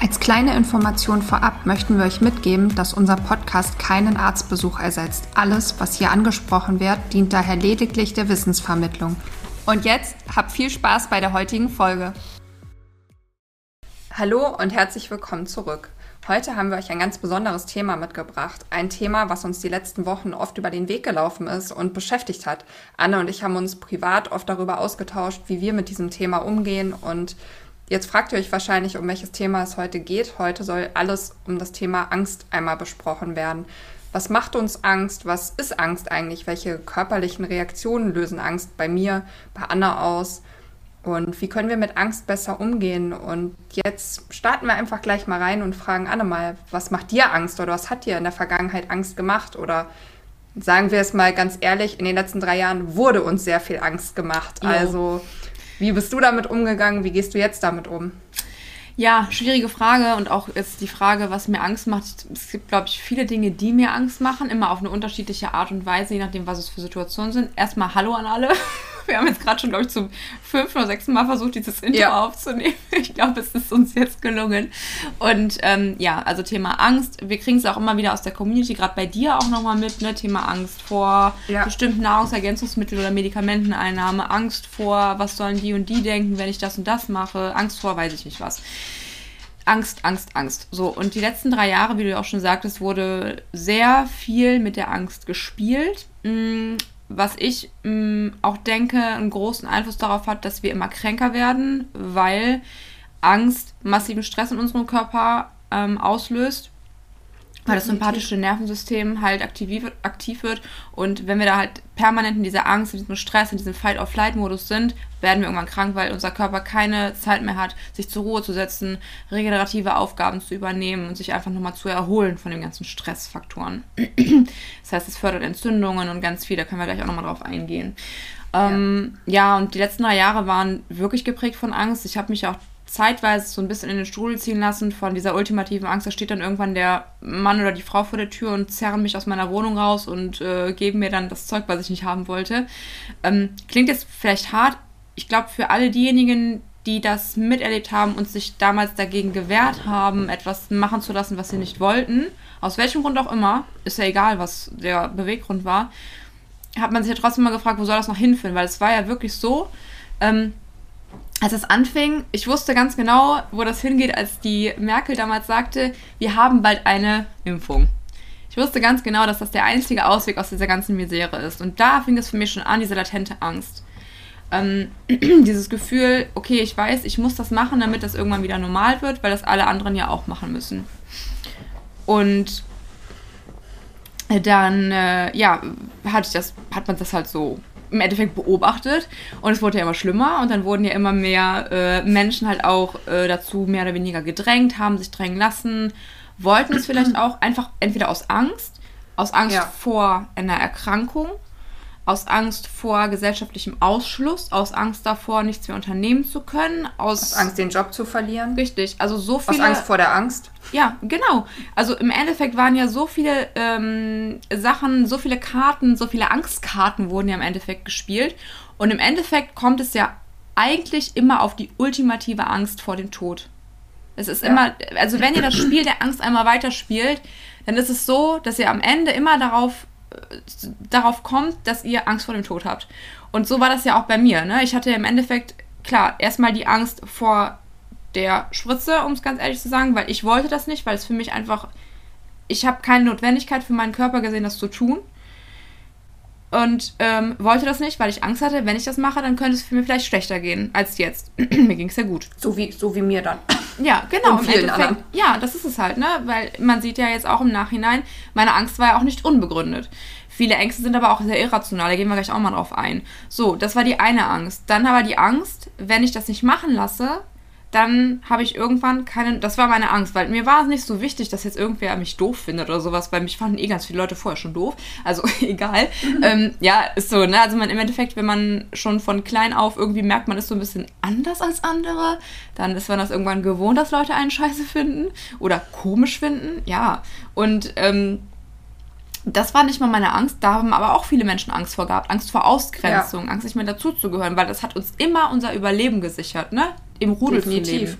Als kleine Information vorab möchten wir euch mitgeben, dass unser Podcast keinen Arztbesuch ersetzt. Alles, was hier angesprochen wird, dient daher lediglich der Wissensvermittlung. Und jetzt habt viel Spaß bei der heutigen Folge. Hallo und herzlich willkommen zurück. Heute haben wir euch ein ganz besonderes Thema mitgebracht. Ein Thema, was uns die letzten Wochen oft über den Weg gelaufen ist und beschäftigt hat. Anne und ich haben uns privat oft darüber ausgetauscht, wie wir mit diesem Thema umgehen und Jetzt fragt ihr euch wahrscheinlich, um welches Thema es heute geht. Heute soll alles um das Thema Angst einmal besprochen werden. Was macht uns Angst? Was ist Angst eigentlich? Welche körperlichen Reaktionen lösen Angst bei mir, bei Anna aus? Und wie können wir mit Angst besser umgehen? Und jetzt starten wir einfach gleich mal rein und fragen Anne mal, was macht dir Angst oder was hat dir in der Vergangenheit Angst gemacht? Oder sagen wir es mal ganz ehrlich, in den letzten drei Jahren wurde uns sehr viel Angst gemacht. Jo. Also wie bist du damit umgegangen? Wie gehst du jetzt damit um? Ja, schwierige Frage und auch jetzt die Frage, was mir Angst macht. Es gibt, glaube ich, viele Dinge, die mir Angst machen, immer auf eine unterschiedliche Art und Weise, je nachdem, was es für Situationen sind. Erstmal Hallo an alle. Wir haben jetzt gerade schon, glaube ich, zum fünften oder sechsten Mal versucht, dieses Intro ja. aufzunehmen. Ich glaube, es ist uns jetzt gelungen. Und ähm, ja, also Thema Angst. Wir kriegen es auch immer wieder aus der Community, gerade bei dir auch nochmal mit, ne? Thema Angst vor ja. bestimmten Nahrungsergänzungsmitteln oder Medikamenteneinnahme, Angst vor, was sollen die und die denken, wenn ich das und das mache, Angst vor, weiß ich nicht was. Angst, Angst, Angst. So, und die letzten drei Jahre, wie du ja auch schon sagtest, wurde sehr viel mit der Angst gespielt. Was ich mh, mm, auch denke, einen großen Einfluss darauf hat, dass wir immer kränker werden, weil Angst massiven Stress in unserem Körper ähm, auslöst weil das sympathische Nervensystem halt aktiv, aktiv wird. Und wenn wir da halt permanent in dieser Angst, in diesem Stress, in diesem Fight-or-Flight-Modus sind, werden wir irgendwann krank, weil unser Körper keine Zeit mehr hat, sich zur Ruhe zu setzen, regenerative Aufgaben zu übernehmen und sich einfach nochmal zu erholen von den ganzen Stressfaktoren. das heißt, es fördert Entzündungen und ganz viel, da können wir gleich auch nochmal drauf eingehen. Ähm, ja. ja, und die letzten drei Jahre waren wirklich geprägt von Angst. Ich habe mich auch zeitweise so ein bisschen in den Strudel ziehen lassen von dieser ultimativen Angst. Da steht dann irgendwann der Mann oder die Frau vor der Tür und zerren mich aus meiner Wohnung raus und äh, geben mir dann das Zeug, was ich nicht haben wollte. Ähm, klingt jetzt vielleicht hart. Ich glaube, für alle diejenigen, die das miterlebt haben und sich damals dagegen gewehrt haben, etwas machen zu lassen, was sie nicht wollten, aus welchem Grund auch immer, ist ja egal, was der Beweggrund war, hat man sich ja trotzdem mal gefragt, wo soll das noch hinführen? Weil es war ja wirklich so, ähm, als es anfing, ich wusste ganz genau, wo das hingeht, als die Merkel damals sagte, wir haben bald eine Impfung. Ich wusste ganz genau, dass das der einzige Ausweg aus dieser ganzen Misere ist. Und da fing es für mich schon an, diese latente Angst. Ähm, dieses Gefühl, okay, ich weiß, ich muss das machen, damit das irgendwann wieder normal wird, weil das alle anderen ja auch machen müssen. Und dann, äh, ja, hat, das, hat man das halt so im Endeffekt beobachtet und es wurde ja immer schlimmer und dann wurden ja immer mehr äh, Menschen halt auch äh, dazu mehr oder weniger gedrängt, haben sich drängen lassen, wollten es vielleicht auch einfach entweder aus Angst, aus Angst ja. vor einer Erkrankung aus Angst vor gesellschaftlichem Ausschluss, aus Angst davor, nichts mehr unternehmen zu können, aus, aus Angst, den Job zu verlieren. Richtig, also so viele. Aus Angst vor der Angst. Ja, genau. Also im Endeffekt waren ja so viele ähm, Sachen, so viele Karten, so viele Angstkarten wurden ja im Endeffekt gespielt. Und im Endeffekt kommt es ja eigentlich immer auf die ultimative Angst vor dem Tod. Es ist ja. immer, also wenn ihr das Spiel der Angst einmal weiterspielt, dann ist es so, dass ihr am Ende immer darauf darauf kommt, dass ihr Angst vor dem Tod habt. Und so war das ja auch bei mir. Ne? Ich hatte im Endeffekt, klar, erstmal die Angst vor der Spritze, um es ganz ehrlich zu sagen, weil ich wollte das nicht, weil es für mich einfach, ich habe keine Notwendigkeit für meinen Körper gesehen, das zu tun und ähm, wollte das nicht, weil ich Angst hatte, wenn ich das mache, dann könnte es für mich vielleicht schlechter gehen als jetzt. mir ging es ja gut. So wie, so wie mir dann. Ja, genau. Und vielen anderen. Ja, das ist es halt, ne? Weil man sieht ja jetzt auch im Nachhinein, meine Angst war ja auch nicht unbegründet. Viele Ängste sind aber auch sehr irrational, da gehen wir gleich auch mal drauf ein. So, das war die eine Angst. Dann aber die Angst, wenn ich das nicht machen lasse, dann habe ich irgendwann keine, das war meine Angst, weil mir war es nicht so wichtig, dass jetzt irgendwer mich doof findet oder sowas, weil mich fanden eh ganz viele Leute vorher schon doof. Also egal. Mhm. Ähm, ja, ist so, ne? Also man im Endeffekt, wenn man schon von klein auf irgendwie merkt, man ist so ein bisschen anders als andere, dann ist man das irgendwann gewohnt, dass Leute einen scheiße finden oder komisch finden. Ja. Und ähm, das war nicht mal meine Angst, da haben aber auch viele Menschen Angst vor gehabt. Angst vor Ausgrenzung, ja. Angst nicht mehr dazuzugehören, weil das hat uns immer unser Überleben gesichert, ne? Im Rudel Definitiv. zu leben.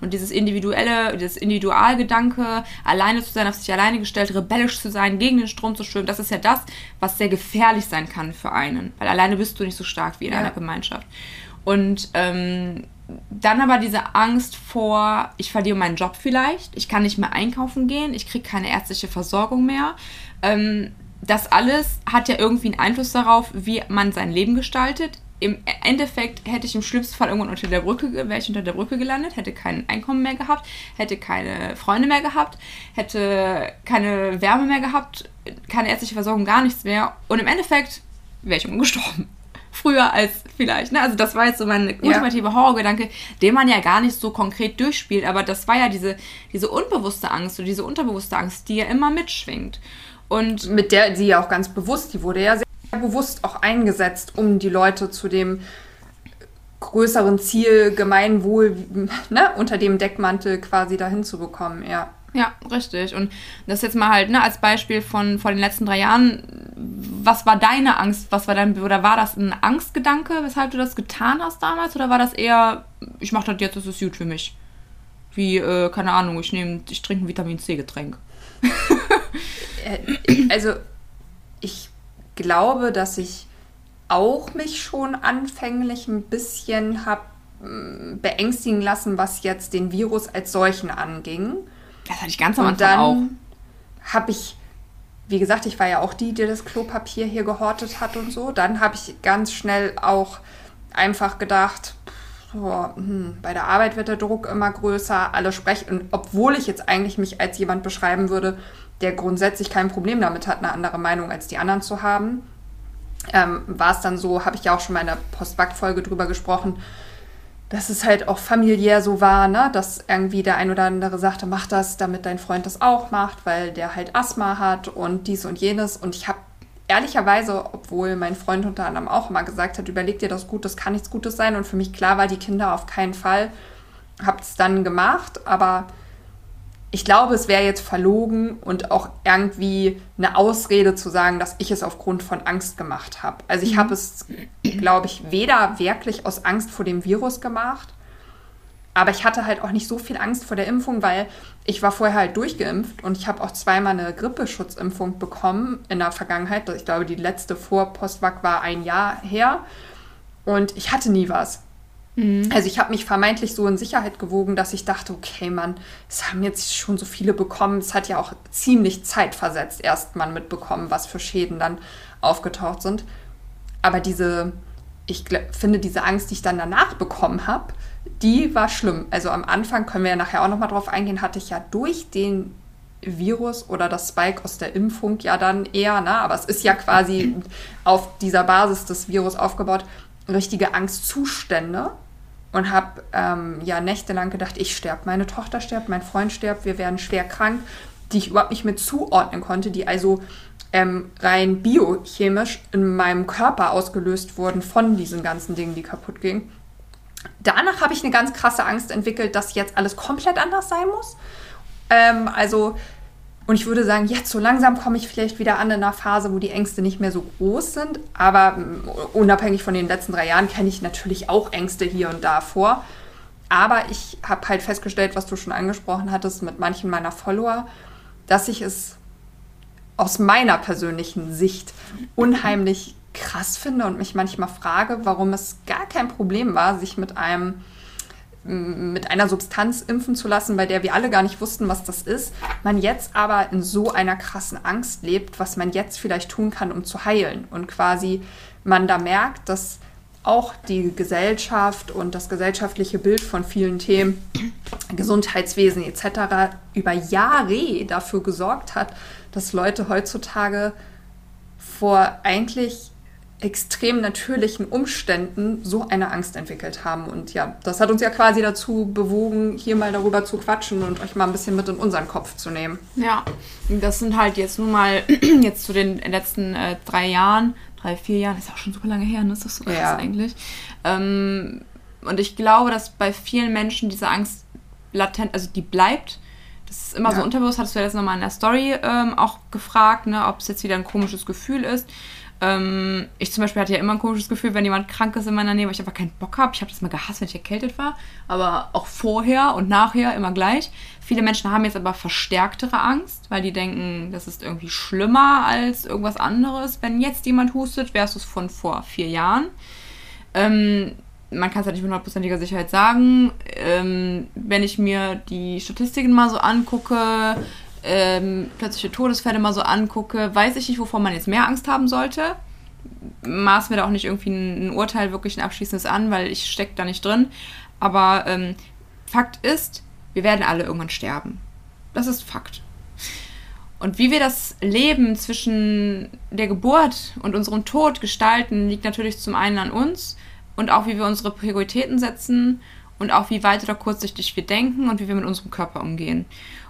Und dieses individuelle, dieses Individualgedanke, alleine zu sein, auf sich alleine gestellt, rebellisch zu sein, gegen den Strom zu schwimmen, das ist ja das, was sehr gefährlich sein kann für einen. Weil alleine bist du nicht so stark wie in ja. einer Gemeinschaft. Und ähm, dann aber diese Angst vor, ich verliere meinen Job vielleicht, ich kann nicht mehr einkaufen gehen, ich kriege keine ärztliche Versorgung mehr. Ähm, das alles hat ja irgendwie einen Einfluss darauf, wie man sein Leben gestaltet im Endeffekt hätte ich im schlimmsten Fall irgendwann unter der Brücke, wäre ich unter der Brücke gelandet, hätte kein Einkommen mehr gehabt, hätte keine Freunde mehr gehabt, hätte keine Wärme mehr gehabt, keine ärztliche Versorgung, gar nichts mehr. Und im Endeffekt wäre ich gestorben. Früher als vielleicht. Ne? Also das war jetzt so mein ultimative ja. Horrorgedanke, den man ja gar nicht so konkret durchspielt, aber das war ja diese, diese unbewusste Angst oder diese unterbewusste Angst, die ja immer mitschwingt. Und mit der sie ja auch ganz bewusst, die wurde ja sehr bewusst auch eingesetzt, um die Leute zu dem größeren Ziel Gemeinwohl ne, unter dem Deckmantel quasi dahin zu bekommen, ja. Ja, richtig. Und das jetzt mal halt ne, als Beispiel von, von den letzten drei Jahren. Was war deine Angst? Was war dein, oder war das ein Angstgedanke, weshalb du das getan hast damals? Oder war das eher, ich mache das jetzt, das ist gut für mich? Wie, äh, keine Ahnung, ich nehme, ich trinke ein Vitamin C-Getränk. Äh, also, glaube, dass ich auch mich schon anfänglich ein bisschen habe mm, beängstigen lassen, was jetzt den Virus als solchen anging. Das hatte ich ganz am Anfang auch. habe ich, wie gesagt, ich war ja auch die, die das Klopapier hier gehortet hat und so. Dann habe ich ganz schnell auch einfach gedacht, so, hm, bei der Arbeit wird der Druck immer größer, alle sprechen. Und obwohl ich jetzt eigentlich mich als jemand beschreiben würde, der grundsätzlich kein Problem damit hat, eine andere Meinung als die anderen zu haben, ähm, war es dann so, habe ich ja auch schon mal in der Postback-Folge drüber gesprochen, dass es halt auch familiär so war, ne? dass irgendwie der ein oder andere sagte, mach das, damit dein Freund das auch macht, weil der halt Asthma hat und dies und jenes. Und ich habe ehrlicherweise, obwohl mein Freund unter anderem auch immer gesagt hat, überleg dir das gut, das kann nichts Gutes sein. Und für mich klar war, die Kinder auf keinen Fall. Habe es dann gemacht, aber ich glaube, es wäre jetzt verlogen und auch irgendwie eine Ausrede zu sagen, dass ich es aufgrund von Angst gemacht habe. Also ich mhm. habe es, glaube ich, weder wirklich aus Angst vor dem Virus gemacht, aber ich hatte halt auch nicht so viel Angst vor der Impfung, weil ich war vorher halt durchgeimpft und ich habe auch zweimal eine Grippeschutzimpfung bekommen in der Vergangenheit. Ich glaube, die letzte vor Postwag war ein Jahr her und ich hatte nie was. Mhm. Also ich habe mich vermeintlich so in Sicherheit gewogen, dass ich dachte, okay, Mann, es haben jetzt schon so viele bekommen. Es hat ja auch ziemlich zeitversetzt erst mal mitbekommen, was für Schäden dann aufgetaucht sind. Aber diese, ich finde, diese Angst, die ich dann danach bekommen habe, die war schlimm. Also am Anfang, können wir ja nachher auch nochmal drauf eingehen, hatte ich ja durch den Virus oder das Spike aus der Impfung ja dann eher, ne? aber es ist ja quasi auf dieser Basis des Virus aufgebaut, richtige Angstzustände und habe ähm, ja nächtelang gedacht, ich sterbe, meine Tochter stirbt, mein Freund stirbt, wir werden schwer krank, die ich überhaupt nicht mehr zuordnen konnte, die also ähm, rein biochemisch in meinem Körper ausgelöst wurden von diesen ganzen Dingen, die kaputt gingen. Danach habe ich eine ganz krasse Angst entwickelt, dass jetzt alles komplett anders sein muss. Ähm, also und ich würde sagen, jetzt so langsam komme ich vielleicht wieder an in einer Phase, wo die Ängste nicht mehr so groß sind. Aber mm, unabhängig von den letzten drei Jahren kenne ich natürlich auch Ängste hier und da vor. Aber ich habe halt festgestellt, was du schon angesprochen hattest mit manchen meiner Follower, dass ich es aus meiner persönlichen Sicht unheimlich krass finde und mich manchmal frage, warum es gar kein Problem war, sich mit einem mit einer Substanz impfen zu lassen, bei der wir alle gar nicht wussten, was das ist, man jetzt aber in so einer krassen Angst lebt, was man jetzt vielleicht tun kann, um zu heilen. Und quasi man da merkt, dass auch die Gesellschaft und das gesellschaftliche Bild von vielen Themen, Gesundheitswesen etc., über Jahre dafür gesorgt hat, dass Leute heutzutage vor eigentlich extrem natürlichen Umständen so eine Angst entwickelt haben. Und ja, das hat uns ja quasi dazu bewogen, hier mal darüber zu quatschen und euch mal ein bisschen mit in unseren Kopf zu nehmen. Ja, das sind halt jetzt nun mal jetzt zu den letzten äh, drei Jahren, drei, vier Jahren, ist auch schon super lange her, ne? Ist das so krass ja. eigentlich? Ähm, und ich glaube, dass bei vielen Menschen diese Angst latent, also die bleibt. Das ist immer ja. so unterbewusst, hattest du ja jetzt nochmal in der Story ähm, auch gefragt, ne, ob es jetzt wieder ein komisches Gefühl ist. Ähm, ich zum Beispiel hatte ja immer ein komisches Gefühl, wenn jemand krank ist in meiner Nähe, weil ich einfach keinen Bock habe. Ich habe das mal gehasst, wenn ich erkältet war. Aber auch vorher und nachher immer gleich. Viele Menschen haben jetzt aber verstärktere Angst, weil die denken, das ist irgendwie schlimmer als irgendwas anderes. Wenn jetzt jemand hustet, versus von vor vier Jahren. Ähm, man kann es halt nicht mit hundertprozentiger Sicherheit sagen. Ähm, wenn ich mir die Statistiken mal so angucke, ähm, plötzliche Todesfälle mal so angucke, weiß ich nicht, wovor man jetzt mehr Angst haben sollte. Maß mir da auch nicht irgendwie ein, ein Urteil, wirklich ein abschließendes an, weil ich stecke da nicht drin. Aber ähm, Fakt ist, wir werden alle irgendwann sterben. Das ist Fakt. Und wie wir das Leben zwischen der Geburt und unserem Tod gestalten, liegt natürlich zum einen an uns und auch wie wir unsere Prioritäten setzen und auch wie weit oder kurzsichtig wir denken und wie wir mit unserem Körper umgehen.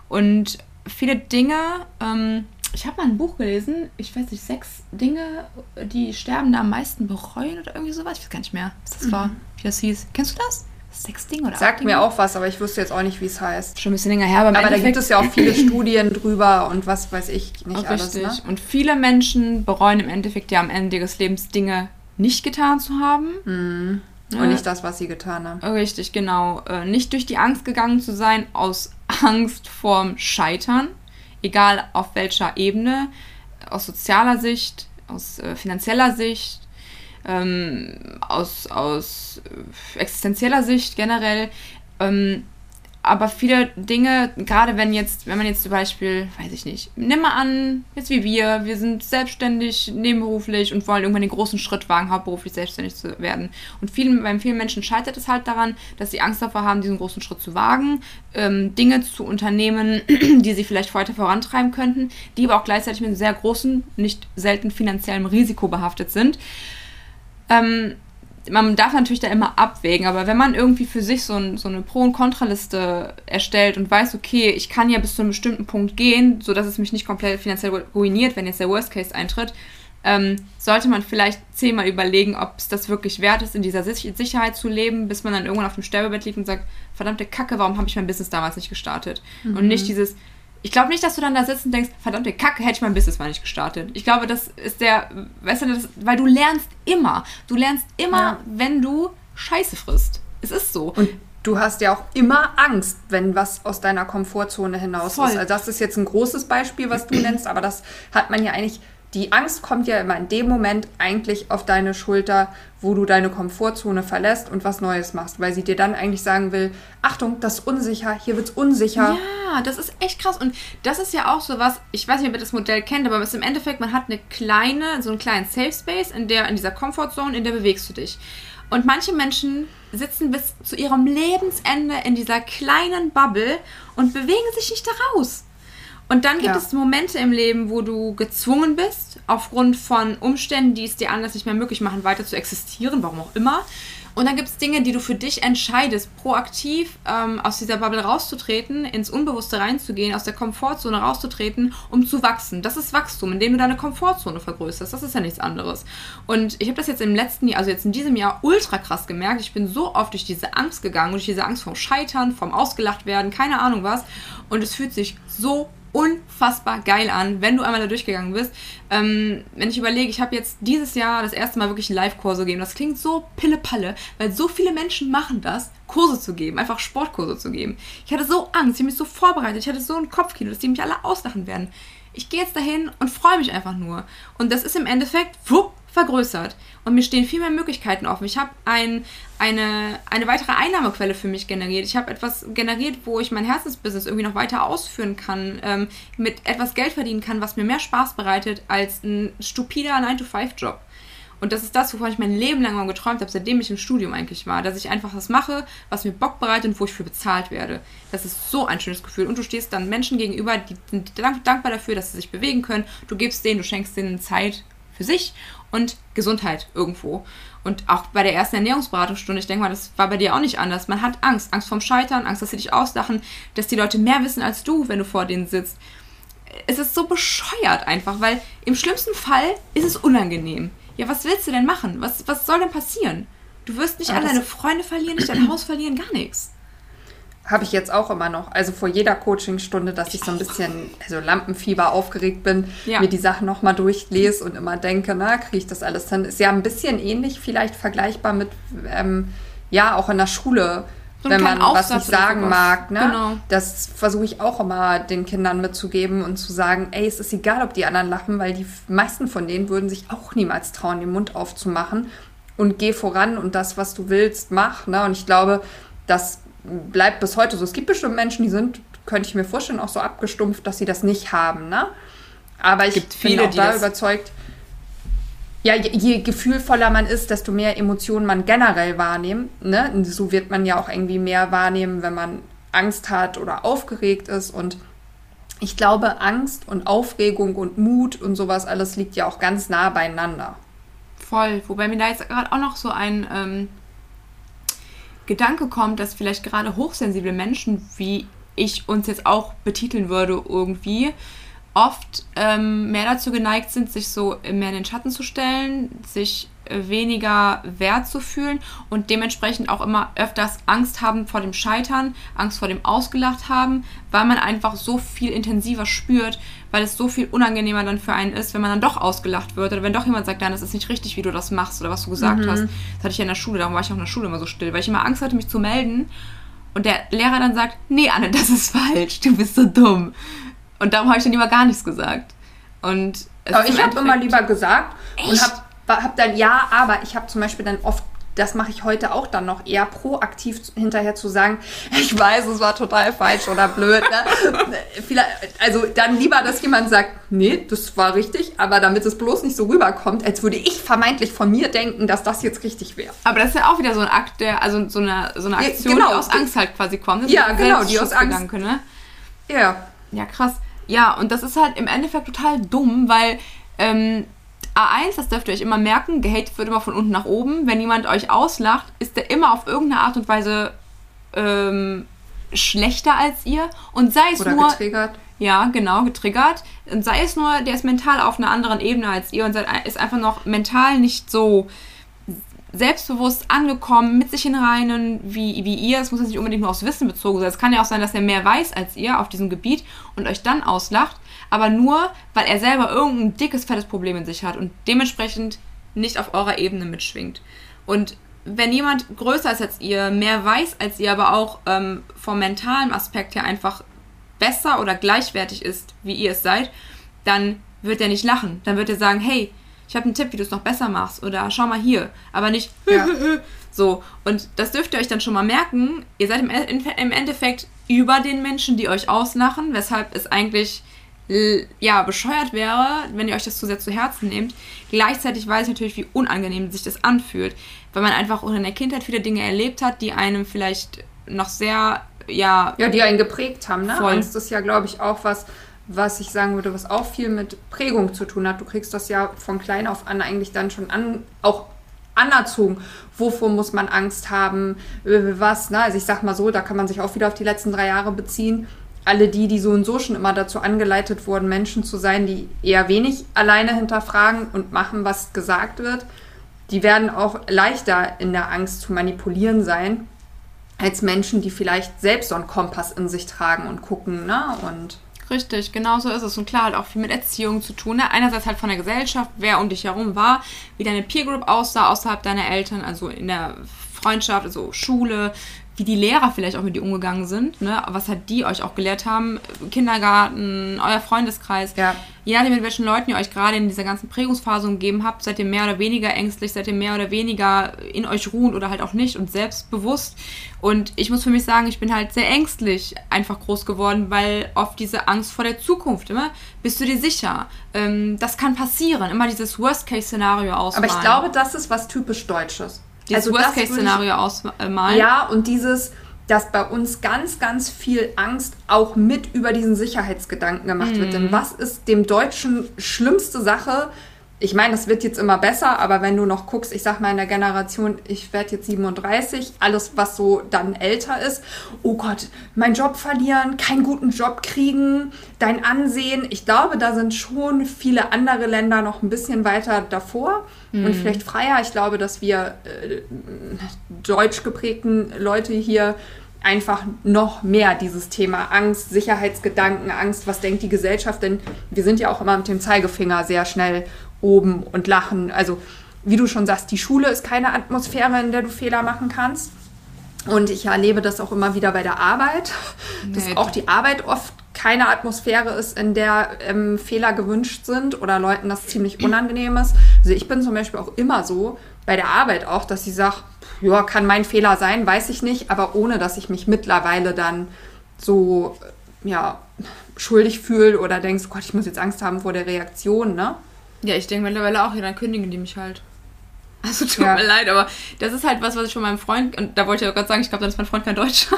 Und viele Dinge. Ähm, ich habe mal ein Buch gelesen, ich weiß nicht, sechs Dinge, die Sterbende am meisten bereuen oder irgendwie sowas. Ich weiß gar nicht mehr, was das mhm. war, wie das hieß. Kennst du das? Sechs Dinge oder Sagt mir auch was, aber ich wüsste jetzt auch nicht, wie es heißt. Schon ein bisschen länger her, aber, aber da gibt es ja auch viele Studien drüber und was weiß ich nicht auch alles. Ne? Und viele Menschen bereuen im Endeffekt ja am Ende ihres Lebens Dinge nicht getan zu haben. Mhm. Und nicht das, was sie getan haben. Richtig, genau. Äh, nicht durch die Angst gegangen zu sein, aus Angst vorm Scheitern, egal auf welcher Ebene, aus sozialer Sicht, aus äh, finanzieller Sicht, ähm, aus, aus äh, existenzieller Sicht generell. Ähm, aber viele Dinge, gerade wenn jetzt, wenn man jetzt zum Beispiel, weiß ich nicht, nimm mal an, jetzt wie wir, wir sind selbstständig, nebenberuflich und wollen irgendwann den großen Schritt wagen, hauptberuflich selbstständig zu werden. Und vielen, bei vielen Menschen scheitert es halt daran, dass sie Angst davor haben, diesen großen Schritt zu wagen, ähm, Dinge zu unternehmen, die sie vielleicht weiter vorantreiben könnten, die aber auch gleichzeitig mit einem sehr großen, nicht selten finanziellem Risiko behaftet sind. Ähm, man darf natürlich da immer abwägen, aber wenn man irgendwie für sich so, ein, so eine Pro- und Kontraliste erstellt und weiß, okay, ich kann ja bis zu einem bestimmten Punkt gehen, sodass es mich nicht komplett finanziell ruiniert, wenn jetzt der Worst Case eintritt, ähm, sollte man vielleicht zehnmal überlegen, ob es das wirklich wert ist, in dieser Sicherheit zu leben, bis man dann irgendwann auf dem Sterbebett liegt und sagt, verdammte Kacke, warum habe ich mein Business damals nicht gestartet? Mhm. Und nicht dieses, ich glaube nicht, dass du dann da sitzt und denkst, verdammte Kacke, hätte ich mein Business mal nicht gestartet. Ich glaube, das ist der, weißt du, das, weil du lernst immer. Du lernst immer, ja. wenn du Scheiße frisst. Es ist so. Und du hast ja auch immer Angst, wenn was aus deiner Komfortzone hinaus Voll. ist. Also das ist jetzt ein großes Beispiel, was du nennst, aber das hat man ja eigentlich die Angst kommt ja immer in dem Moment eigentlich auf deine Schulter, wo du deine Komfortzone verlässt und was Neues machst, weil sie dir dann eigentlich sagen will, Achtung, das ist unsicher, hier wird's unsicher. Ja, das ist echt krass und das ist ja auch so was, ich weiß nicht, ob ihr das Modell kennt, aber es ist im Endeffekt, man hat eine kleine, so einen kleinen Safe Space, in der in dieser Comfortzone, in der bewegst du dich. Und manche Menschen sitzen bis zu ihrem Lebensende in dieser kleinen Bubble und bewegen sich nicht da raus. Und dann gibt ja. es Momente im Leben, wo du gezwungen bist, aufgrund von Umständen, die es dir anders nicht mehr möglich machen, weiter zu existieren, warum auch immer. Und dann gibt es Dinge, die du für dich entscheidest, proaktiv ähm, aus dieser Bubble rauszutreten, ins Unbewusste reinzugehen, aus der Komfortzone rauszutreten, um zu wachsen. Das ist Wachstum, indem du deine Komfortzone vergrößerst. Das ist ja nichts anderes. Und ich habe das jetzt im letzten Jahr, also jetzt in diesem Jahr, ultra krass gemerkt. Ich bin so oft durch diese Angst gegangen, durch diese Angst vom Scheitern, vom Ausgelacht werden, keine Ahnung was. Und es fühlt sich so unfassbar geil an, wenn du einmal da durchgegangen bist. Ähm, wenn ich überlege, ich habe jetzt dieses Jahr das erste Mal wirklich einen Live-Kurse gegeben. Das klingt so pille-palle, weil so viele Menschen machen das, Kurse zu geben, einfach Sportkurse zu geben. Ich hatte so Angst, ich habe mich so vorbereitet, ich hatte so ein Kopfkino, dass die mich alle auslachen werden. Ich gehe jetzt dahin und freue mich einfach nur. Und das ist im Endeffekt, wupp, vergrößert. Und mir stehen viel mehr Möglichkeiten offen. Ich habe ein, eine, eine weitere Einnahmequelle für mich generiert. Ich habe etwas generiert, wo ich mein Herzensbusiness irgendwie noch weiter ausführen kann, ähm, mit etwas Geld verdienen kann, was mir mehr Spaß bereitet als ein stupider 9-to-5-Job. Und das ist das, wovon ich mein Leben lang mal geträumt habe, seitdem ich im Studium eigentlich war. Dass ich einfach was mache, was mir Bock bereitet und wo ich für bezahlt werde. Das ist so ein schönes Gefühl. Und du stehst dann Menschen gegenüber, die sind dankbar dafür, dass sie sich bewegen können. Du gibst denen, du schenkst denen Zeit für sich und Gesundheit irgendwo. Und auch bei der ersten Ernährungsberatungsstunde, ich denke mal, das war bei dir auch nicht anders. Man hat Angst. Angst vorm Scheitern, Angst, dass sie dich auslachen, dass die Leute mehr wissen als du, wenn du vor denen sitzt. Es ist so bescheuert einfach, weil im schlimmsten Fall ist es unangenehm. Ja, was willst du denn machen? Was, was soll denn passieren? Du wirst nicht alle deine Freunde verlieren, nicht dein Haus verlieren, gar nichts habe ich jetzt auch immer noch. Also vor jeder Coachingstunde, dass ich so ein bisschen, also Lampenfieber aufgeregt bin, ja. mir die Sachen nochmal durchlese und immer denke, na, kriege ich das alles hin? Ist ja ein bisschen ähnlich, vielleicht vergleichbar mit, ähm, ja, auch in der Schule. So wenn man was nicht sagen mag, ne? Genau. Das versuche ich auch immer den Kindern mitzugeben und zu sagen, ey, es ist egal, ob die anderen lachen, weil die meisten von denen würden sich auch niemals trauen, den Mund aufzumachen und geh voran und das, was du willst, mach. Ne? Und ich glaube, dass bleibt bis heute so. Es gibt bestimmt Menschen, die sind, könnte ich mir vorstellen, auch so abgestumpft, dass sie das nicht haben. Ne? Aber ich viele, bin auch da überzeugt, ja, je, je, gefühlvoller man ist, desto mehr Emotionen man generell wahrnimmt. Ne? Und so wird man ja auch irgendwie mehr wahrnehmen, wenn man Angst hat oder aufgeregt ist. Und ich glaube, Angst und Aufregung und Mut und sowas alles liegt ja auch ganz nah beieinander. Voll. Wobei mir da jetzt gerade auch noch so ein ähm, Gedanke kommt, dass vielleicht gerade hochsensible Menschen, wie ich uns jetzt auch betiteln würde, irgendwie, oft ähm, mehr dazu geneigt sind, sich so mehr in den Schatten zu stellen, sich weniger wert zu fühlen und dementsprechend auch immer öfters Angst haben vor dem Scheitern, Angst vor dem Ausgelacht haben, weil man einfach so viel intensiver spürt, weil es so viel unangenehmer dann für einen ist, wenn man dann doch ausgelacht wird oder wenn doch jemand sagt, nein, das ist nicht richtig, wie du das machst oder was du gesagt mhm. hast. Das hatte ich ja in der Schule, darum war ich auch in der Schule immer so still, weil ich immer Angst hatte, mich zu melden und der Lehrer dann sagt, nee, Anne, das ist falsch, du bist so dumm. Und darum habe ich dann immer gar nichts gesagt. Und aber ich habe immer lieber gesagt Echt? und habe hab dann ja, aber ich habe zum Beispiel dann oft das mache ich heute auch dann noch eher proaktiv hinterher zu sagen, ich weiß, es war total falsch oder blöd. Ne? also dann lieber, dass jemand sagt, nee, das war richtig, aber damit es bloß nicht so rüberkommt, als würde ich vermeintlich von mir denken, dass das jetzt richtig wäre. Aber das ist ja auch wieder so ein Akt, der, also so eine, so eine Aktion, ja, genau. die aus Angst halt quasi kommt. ja, genau, die aus Angst. Ne? Ja. Ja, krass. Ja, und das ist halt im Endeffekt total dumm, weil ähm, A1, das dürft ihr euch immer merken, gehatet wird immer von unten nach oben. Wenn jemand euch auslacht, ist der immer auf irgendeine Art und Weise ähm, schlechter als ihr. Und sei es Oder nur. Getriggert. Ja, genau, getriggert. Und sei es nur, der ist mental auf einer anderen Ebene als ihr und ist einfach noch mental nicht so selbstbewusst angekommen, mit sich in Reinen wie, wie ihr. Es muss jetzt nicht unbedingt nur aufs Wissen bezogen sein. Es kann ja auch sein, dass er mehr weiß als ihr auf diesem Gebiet und euch dann auslacht aber nur, weil er selber irgendein dickes, fettes Problem in sich hat und dementsprechend nicht auf eurer Ebene mitschwingt. Und wenn jemand größer ist als ihr, mehr weiß als ihr, aber auch ähm, vom mentalen Aspekt her einfach besser oder gleichwertig ist, wie ihr es seid, dann wird er nicht lachen. Dann wird er sagen, hey, ich habe einen Tipp, wie du es noch besser machst oder schau mal hier, aber nicht ja. so. Und das dürft ihr euch dann schon mal merken. Ihr seid im, im Endeffekt über den Menschen, die euch auslachen, weshalb es eigentlich ja, bescheuert wäre, wenn ihr euch das zu sehr zu Herzen nehmt. Gleichzeitig weiß ich natürlich, wie unangenehm sich das anfühlt, weil man einfach auch in der Kindheit viele Dinge erlebt hat, die einem vielleicht noch sehr, ja... Ja, die einen geprägt haben, ne? Voll. Angst ist ja, glaube ich, auch was, was ich sagen würde, was auch viel mit Prägung zu tun hat. Du kriegst das ja von klein auf an eigentlich dann schon an, auch anerzogen. Wovor muss man Angst haben? Was, ne? Also ich sag mal so, da kann man sich auch wieder auf die letzten drei Jahre beziehen alle die, die so und so schon immer dazu angeleitet wurden, Menschen zu sein, die eher wenig alleine hinterfragen und machen, was gesagt wird, die werden auch leichter in der Angst zu manipulieren sein, als Menschen, die vielleicht selbst so einen Kompass in sich tragen und gucken, ne? Und Richtig, genau so ist es. Und klar, hat auch viel mit Erziehung zu tun. Ne? Einerseits halt von der Gesellschaft, wer um dich herum war, wie deine Peer Group aussah, außerhalb deiner Eltern, also in der Freundschaft, also Schule, wie die Lehrer vielleicht auch mit dir umgegangen sind, ne? was halt die euch auch gelehrt haben, Kindergarten, euer Freundeskreis. Ja. Je nachdem, mit welchen Leuten ihr euch gerade in dieser ganzen Prägungsphase umgeben habt, seid ihr mehr oder weniger ängstlich, seid ihr mehr oder weniger in euch ruhend oder halt auch nicht und selbstbewusst. Und ich muss für mich sagen, ich bin halt sehr ängstlich einfach groß geworden, weil oft diese Angst vor der Zukunft, immer, bist du dir sicher? Ähm, das kann passieren, immer dieses Worst-Case-Szenario ausmalen. Aber ich glaube, das ist was typisch Deutsches. Dieses also Worst-Case-Szenario ausmalen. Ja, und dieses, dass bei uns ganz, ganz viel Angst auch mit über diesen Sicherheitsgedanken gemacht mhm. wird. Denn mhm. was ist dem Deutschen schlimmste Sache? Ich meine, das wird jetzt immer besser, aber wenn du noch guckst, ich sag mal in der Generation, ich werde jetzt 37, alles, was so dann älter ist, oh Gott, meinen Job verlieren, keinen guten Job kriegen, dein Ansehen. Ich glaube, da sind schon viele andere Länder noch ein bisschen weiter davor mhm. und vielleicht freier. Ich glaube, dass wir äh, deutsch geprägten Leute hier einfach noch mehr dieses Thema Angst, Sicherheitsgedanken, Angst, was denkt die Gesellschaft, denn wir sind ja auch immer mit dem Zeigefinger sehr schnell oben und lachen. Also wie du schon sagst, die Schule ist keine Atmosphäre, in der du Fehler machen kannst. Und ich erlebe das auch immer wieder bei der Arbeit, dass nee. auch die Arbeit oft keine Atmosphäre ist, in der ähm, Fehler gewünscht sind oder Leuten das ziemlich unangenehm ist. Also ich bin zum Beispiel auch immer so bei der Arbeit auch, dass ich sage, ja, kann mein Fehler sein, weiß ich nicht, aber ohne, dass ich mich mittlerweile dann so, ja, schuldig fühle oder denkst, Gott, ich muss jetzt Angst haben vor der Reaktion, ne? Ja, ich denke mittlerweile auch, ja, dann kündigen die mich halt. Also tut ja. mir leid, aber das ist halt was, was ich von meinem Freund, und da wollte ich auch gerade sagen, ich glaube, dann ist mein Freund kein Deutscher.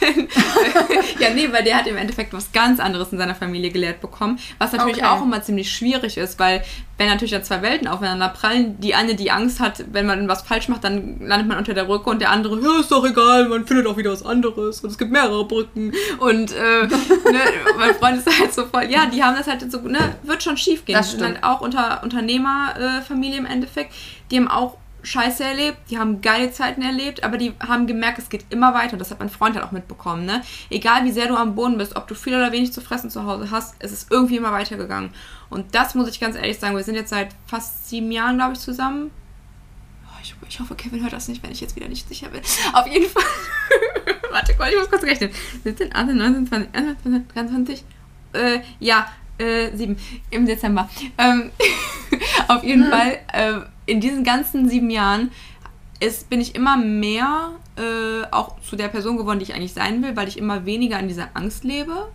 ja, nee, weil der hat im Endeffekt was ganz anderes in seiner Familie gelehrt bekommen, was natürlich okay. auch immer ziemlich schwierig ist, weil wenn natürlich da zwei Welten aufeinander prallen, die eine, die Angst hat, wenn man was falsch macht, dann landet man unter der Brücke und der andere, ja, ist doch egal, man findet auch wieder was anderes und es gibt mehrere Brücken und äh, ne, mein Freund ist halt so voll, ja, die haben das halt so, ne, wird schon schief gehen. Das, das sind halt auch unter Unternehmerfamilie äh, im Endeffekt, die haben auch Scheiße erlebt, die haben geile Zeiten erlebt, aber die haben gemerkt, es geht immer weiter. Das hat mein Freund halt auch mitbekommen. Ne? Egal wie sehr du am Boden bist, ob du viel oder wenig zu fressen zu Hause hast, es ist irgendwie immer weitergegangen. Und das muss ich ganz ehrlich sagen, wir sind jetzt seit fast sieben Jahren, glaube ich, zusammen. Oh, ich, ich, hoffe, Kevin hört das nicht, wenn ich jetzt wieder nicht sicher bin. Auf jeden Fall. Warte, ich muss kurz rechnen. 17, 18, 19, 20, 21, 23. Äh, ja, äh, sieben im Dezember. Ähm, auf jeden Fall. Äh, in diesen ganzen sieben Jahren ist, bin ich immer mehr äh, auch zu der Person geworden, die ich eigentlich sein will, weil ich immer weniger in dieser Angst lebe.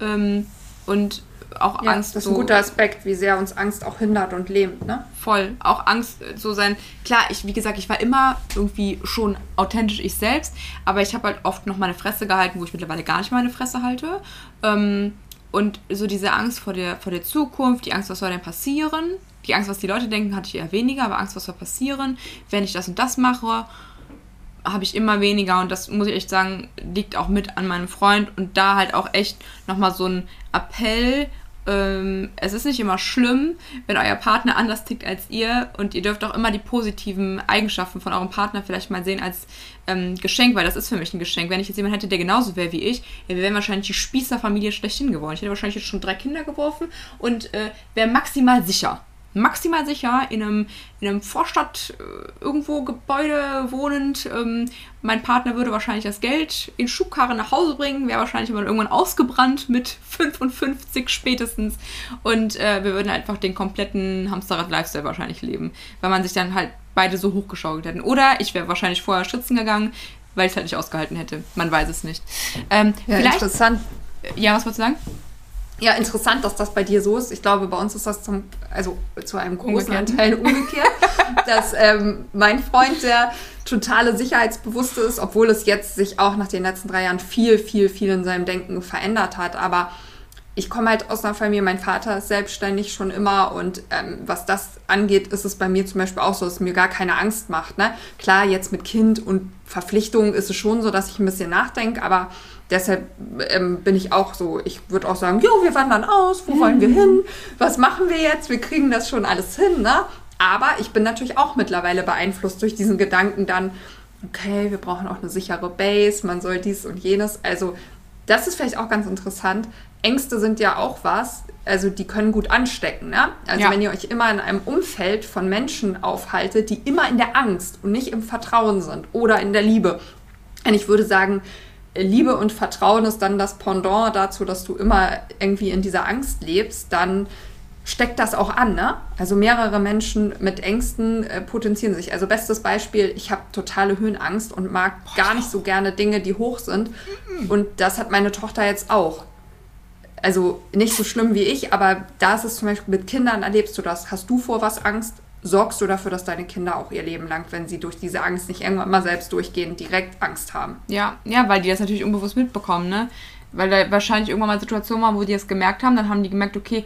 Ähm, und auch ja, Angst. Das ist ein guter Aspekt, wie sehr uns Angst auch hindert und lähmt, ne? Voll. Auch Angst so sein. Klar, ich, wie gesagt, ich war immer irgendwie schon authentisch ich selbst, aber ich habe halt oft noch meine Fresse gehalten, wo ich mittlerweile gar nicht meine Fresse halte. Ähm, und so diese Angst vor der, vor der Zukunft, die Angst, was soll denn passieren, die Angst, was die Leute denken, hatte ich eher weniger, aber Angst, was soll passieren, wenn ich das und das mache, habe ich immer weniger. Und das muss ich echt sagen, liegt auch mit an meinem Freund. Und da halt auch echt nochmal so ein Appell. Ähm, es ist nicht immer schlimm, wenn euer Partner anders tickt als ihr und ihr dürft auch immer die positiven Eigenschaften von eurem Partner vielleicht mal sehen als ähm, Geschenk, weil das ist für mich ein Geschenk. Wenn ich jetzt jemanden hätte, der genauso wäre wie ich, ja, wir wären wahrscheinlich die Spießerfamilie schlechthin geworden. Ich hätte wahrscheinlich jetzt schon drei Kinder geworfen und äh, wäre maximal sicher maximal sicher in einem, in einem Vorstadt äh, irgendwo Gebäude wohnend. Ähm, mein Partner würde wahrscheinlich das Geld in Schubkarren nach Hause bringen, wäre wahrscheinlich aber irgendwann ausgebrannt mit 55 spätestens. Und äh, wir würden einfach den kompletten Hamsterrad-Lifestyle wahrscheinlich leben, weil man sich dann halt beide so hochgeschaukelt hätten. Oder ich wäre wahrscheinlich vorher schützen gegangen, weil ich es halt nicht ausgehalten hätte. Man weiß es nicht. Ähm, ja, interessant. Ja, was wolltest du sagen? Ja, interessant, dass das bei dir so ist. Ich glaube, bei uns ist das zum, also zu einem großen umgekehrt. Teil umgekehrt, dass ähm, mein Freund der totale Sicherheitsbewusste ist, obwohl es jetzt sich auch nach den letzten drei Jahren viel, viel, viel in seinem Denken verändert hat. Aber ich komme halt aus einer Familie, mein Vater ist selbstständig schon immer und ähm, was das angeht, ist es bei mir zum Beispiel auch so, dass es mir gar keine Angst macht. Ne? Klar, jetzt mit Kind und Verpflichtungen ist es schon so, dass ich ein bisschen nachdenke, aber deshalb ähm, bin ich auch so, ich würde auch sagen, jo, wir wandern aus, wo wollen wir hin? Was machen wir jetzt? Wir kriegen das schon alles hin, ne? Aber ich bin natürlich auch mittlerweile beeinflusst durch diesen Gedanken dann, okay, wir brauchen auch eine sichere Base, man soll dies und jenes. Also, das ist vielleicht auch ganz interessant. Ängste sind ja auch was, also die können gut anstecken. Ne? Also ja. wenn ihr euch immer in einem Umfeld von Menschen aufhaltet, die immer in der Angst und nicht im Vertrauen sind oder in der Liebe. Und ich würde sagen, Liebe und Vertrauen ist dann das Pendant dazu, dass du immer irgendwie in dieser Angst lebst, dann steckt das auch an, ne? Also mehrere Menschen mit Ängsten äh, potenzieren sich. Also bestes Beispiel, ich habe totale Höhenangst und mag Boah, gar nicht so gerne Dinge, die hoch sind. Und das hat meine Tochter jetzt auch. Also nicht so schlimm wie ich, aber da ist es zum Beispiel mit Kindern, erlebst du das. Hast du vor was Angst? Sorgst du dafür, dass deine Kinder auch ihr Leben lang, wenn sie durch diese Angst nicht irgendwann mal selbst durchgehen, direkt Angst haben. Ja, ja, weil die das natürlich unbewusst mitbekommen, ne? Weil da wahrscheinlich irgendwann mal Situationen waren, wo die es gemerkt haben, dann haben die gemerkt, okay,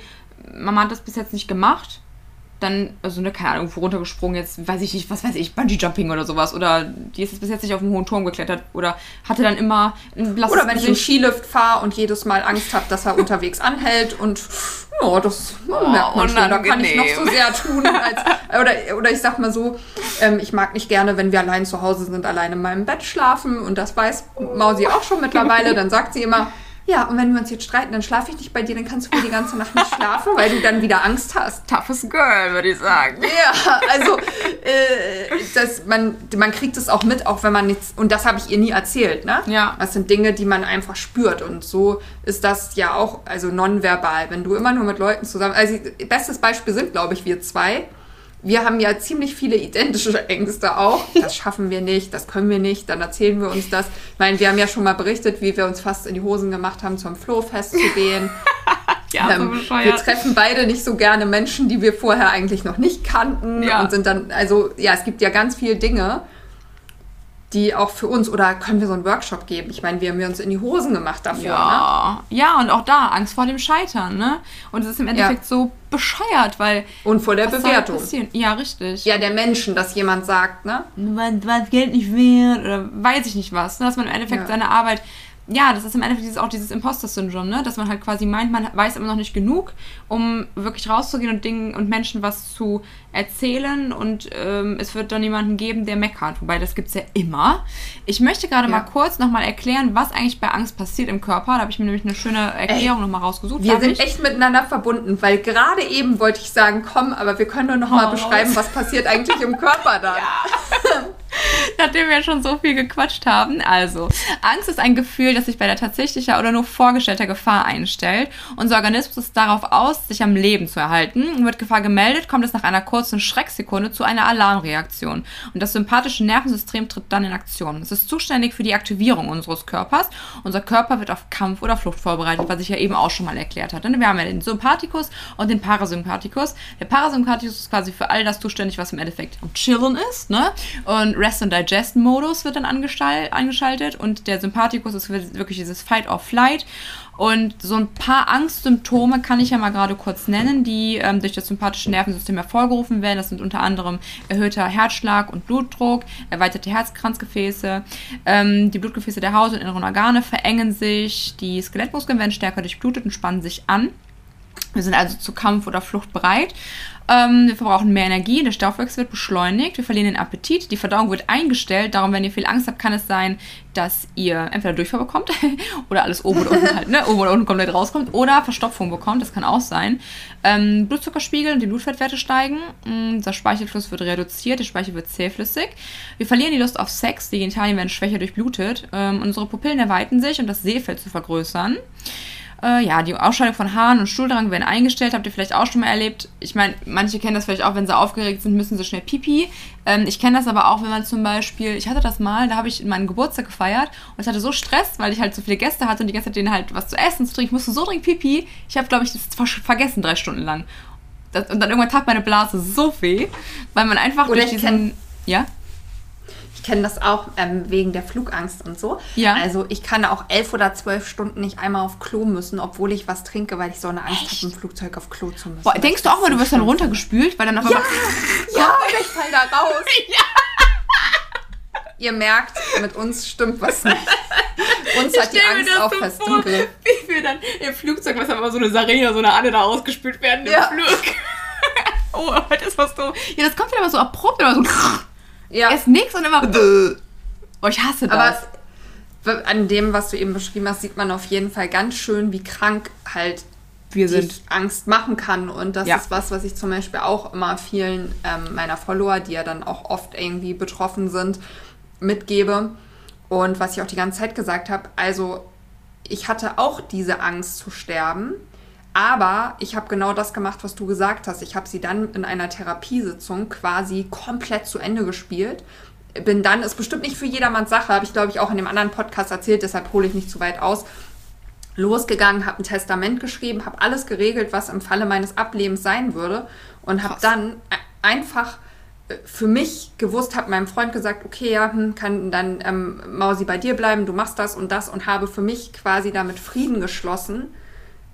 Mama hat das bis jetzt nicht gemacht. Dann, also ne, keine Ahnung, irgendwo runtergesprungen, jetzt weiß ich nicht, was weiß ich, Bungee-Jumping oder sowas. Oder die ist jetzt bis jetzt nicht auf einen hohen Turm geklettert oder hatte dann immer ein blasses Oder wenn ich im Skilift fahre und jedes Mal Angst habe, dass er unterwegs anhält und ja, das oh, merkt man schon. Da kann ich noch so sehr tun. Als, oder, oder ich sag mal so, ähm, ich mag nicht gerne, wenn wir allein zu Hause sind, allein in meinem Bett schlafen. Und das weiß Mausi auch schon mittlerweile. Dann sagt sie immer, ja, und wenn wir uns jetzt streiten, dann schlafe ich nicht bei dir, dann kannst du wohl die ganze Nacht nicht schlafen, weil du dann wieder Angst hast. Toughest Girl, würde ich sagen. Ja, also äh, das, man, man kriegt es auch mit, auch wenn man jetzt, und das habe ich ihr nie erzählt, ne? Ja. Das sind Dinge, die man einfach spürt. Und so ist das ja auch, also nonverbal. Wenn du immer nur mit Leuten zusammen, also bestes Beispiel sind, glaube ich, wir zwei wir haben ja ziemlich viele identische Ängste auch. Das schaffen wir nicht, das können wir nicht, dann erzählen wir uns das. Ich meine, wir haben ja schon mal berichtet, wie wir uns fast in die Hosen gemacht haben, zum Flohfest zu gehen. ja, ähm, so wir treffen beide nicht so gerne Menschen, die wir vorher eigentlich noch nicht kannten ja. und sind dann, also ja, es gibt ja ganz viele Dinge, die auch für uns, oder können wir so einen Workshop geben? Ich meine, wir haben uns in die Hosen gemacht dafür. Ja, ne? ja und auch da, Angst vor dem Scheitern, ne? Und es ist im Endeffekt ja. so bescheuert, weil. Und vor der Bewertung. Ja, richtig. Ja, der Menschen, dass jemand sagt, ne? Was Geld nicht wert oder weiß ich nicht was. Ne? Dass man im Endeffekt ja. seine Arbeit ja, das ist im Endeffekt dieses, auch dieses Imposter-Syndrom, ne? dass man halt quasi meint, man weiß immer noch nicht genug, um wirklich rauszugehen und Dingen und Menschen was zu erzählen und ähm, es wird dann jemanden geben, der meckert. Wobei, das gibt es ja immer. Ich möchte gerade ja. mal kurz nochmal erklären, was eigentlich bei Angst passiert im Körper. Da habe ich mir nämlich eine schöne Erklärung nochmal rausgesucht. Wir sind ich? echt miteinander verbunden, weil gerade eben wollte ich sagen, komm, aber wir können doch nochmal oh. beschreiben, was passiert eigentlich im Körper dann. Ja. Nachdem wir schon so viel gequatscht haben. Also, Angst ist ein Gefühl, das sich bei der tatsächlicher oder nur vorgestellter Gefahr einstellt. Unser Organismus ist darauf aus, sich am Leben zu erhalten. wird Gefahr gemeldet, kommt es nach einer kurzen Schrecksekunde zu einer Alarmreaktion. Und das sympathische Nervensystem tritt dann in Aktion. Es ist zuständig für die Aktivierung unseres Körpers. Unser Körper wird auf Kampf oder Flucht vorbereitet, was ich ja eben auch schon mal erklärt hatte. Wir haben ja den Sympathikus und den Parasympathikus. Der Parasympathikus ist quasi für all das zuständig, was im Endeffekt am Chillen ist. Ne? Und Rest and Digest Modus wird dann angeschaltet und der Sympathikus ist wirklich dieses Fight or Flight. Und so ein paar Angstsymptome kann ich ja mal gerade kurz nennen, die ähm, durch das sympathische Nervensystem hervorgerufen werden. Das sind unter anderem erhöhter Herzschlag und Blutdruck, erweiterte Herzkranzgefäße, ähm, die Blutgefäße der Haut und inneren Organe verengen sich, die Skelettmuskeln werden stärker durchblutet und spannen sich an. Wir sind also zu Kampf oder Flucht bereit. Ähm, wir verbrauchen mehr Energie, der Stoffwechsel wird beschleunigt, wir verlieren den Appetit, die Verdauung wird eingestellt. Darum, wenn ihr viel Angst habt, kann es sein, dass ihr entweder Durchfall bekommt oder alles oben oder unten halt, ne, oben oder unten komplett rauskommt oder Verstopfung bekommt, das kann auch sein. Ähm, Blutzuckerspiegel und die Blutfettwerte steigen, unser Speichelfluss wird reduziert, der Speichel wird zähflüssig. Wir verlieren die Lust auf Sex, die Genitalien werden schwächer durchblutet, ähm, unsere Pupillen erweitern sich, um das Sehfeld zu vergrößern. Äh, ja, die Ausscheidung von Haaren und Stuhldrang werden eingestellt. Habt ihr vielleicht auch schon mal erlebt? Ich meine, manche kennen das vielleicht auch, wenn sie aufgeregt sind, müssen sie schnell pipi. Ähm, ich kenne das aber auch, wenn man zum Beispiel, ich hatte das mal, da habe ich meinen Geburtstag gefeiert und ich hatte so Stress, weil ich halt so viele Gäste hatte und die ganze Zeit denen halt was zu essen, zu trinken. Ich musste so dringend pipi. Ich habe, glaube ich, das vergessen drei Stunden lang. Das, und dann irgendwann tat meine Blase so weh, weil man einfach Oder durch diesen... Ja? Kenne das auch ähm, wegen der Flugangst und so. Ja. Also ich kann auch elf oder zwölf Stunden nicht einmal auf Klo müssen, obwohl ich was trinke, weil ich so eine Angst habe, im Flugzeug auf Klo zu müssen. Boah, denkst du auch mal, du wirst dann runtergespült, weil dann auf einmal... Ja, ja, ich fall da raus. ja. Ihr merkt, mit uns stimmt was nicht. Uns ich hat die Angst auch fest vor, im Griff. Wie wir dann im Flugzeug, was aber so eine Sarina, so eine Anne da ausgespült werden im ja. Flug. oh, das was du. Ja, das kommt dann aber so abrupt, immer so. Ja. Erst nichts und immer. oh, ich hasse das. Aber an dem, was du eben beschrieben hast, sieht man auf jeden Fall ganz schön, wie krank halt wir sind. Angst machen kann. Und das ja. ist was, was ich zum Beispiel auch immer vielen ähm, meiner Follower, die ja dann auch oft irgendwie betroffen sind, mitgebe. Und was ich auch die ganze Zeit gesagt habe, also ich hatte auch diese Angst zu sterben. Aber ich habe genau das gemacht, was du gesagt hast. Ich habe sie dann in einer Therapiesitzung quasi komplett zu Ende gespielt. Bin dann, ist bestimmt nicht für jedermanns Sache, habe ich glaube ich auch in dem anderen Podcast erzählt, deshalb hole ich nicht zu weit aus. Losgegangen, habe ein Testament geschrieben, habe alles geregelt, was im Falle meines Ablebens sein würde und habe dann einfach äh, für mich gewusst, habe meinem Freund gesagt, okay, ja, hm, kann dann ähm, Mausi bei dir bleiben, du machst das und das und habe für mich quasi damit Frieden geschlossen,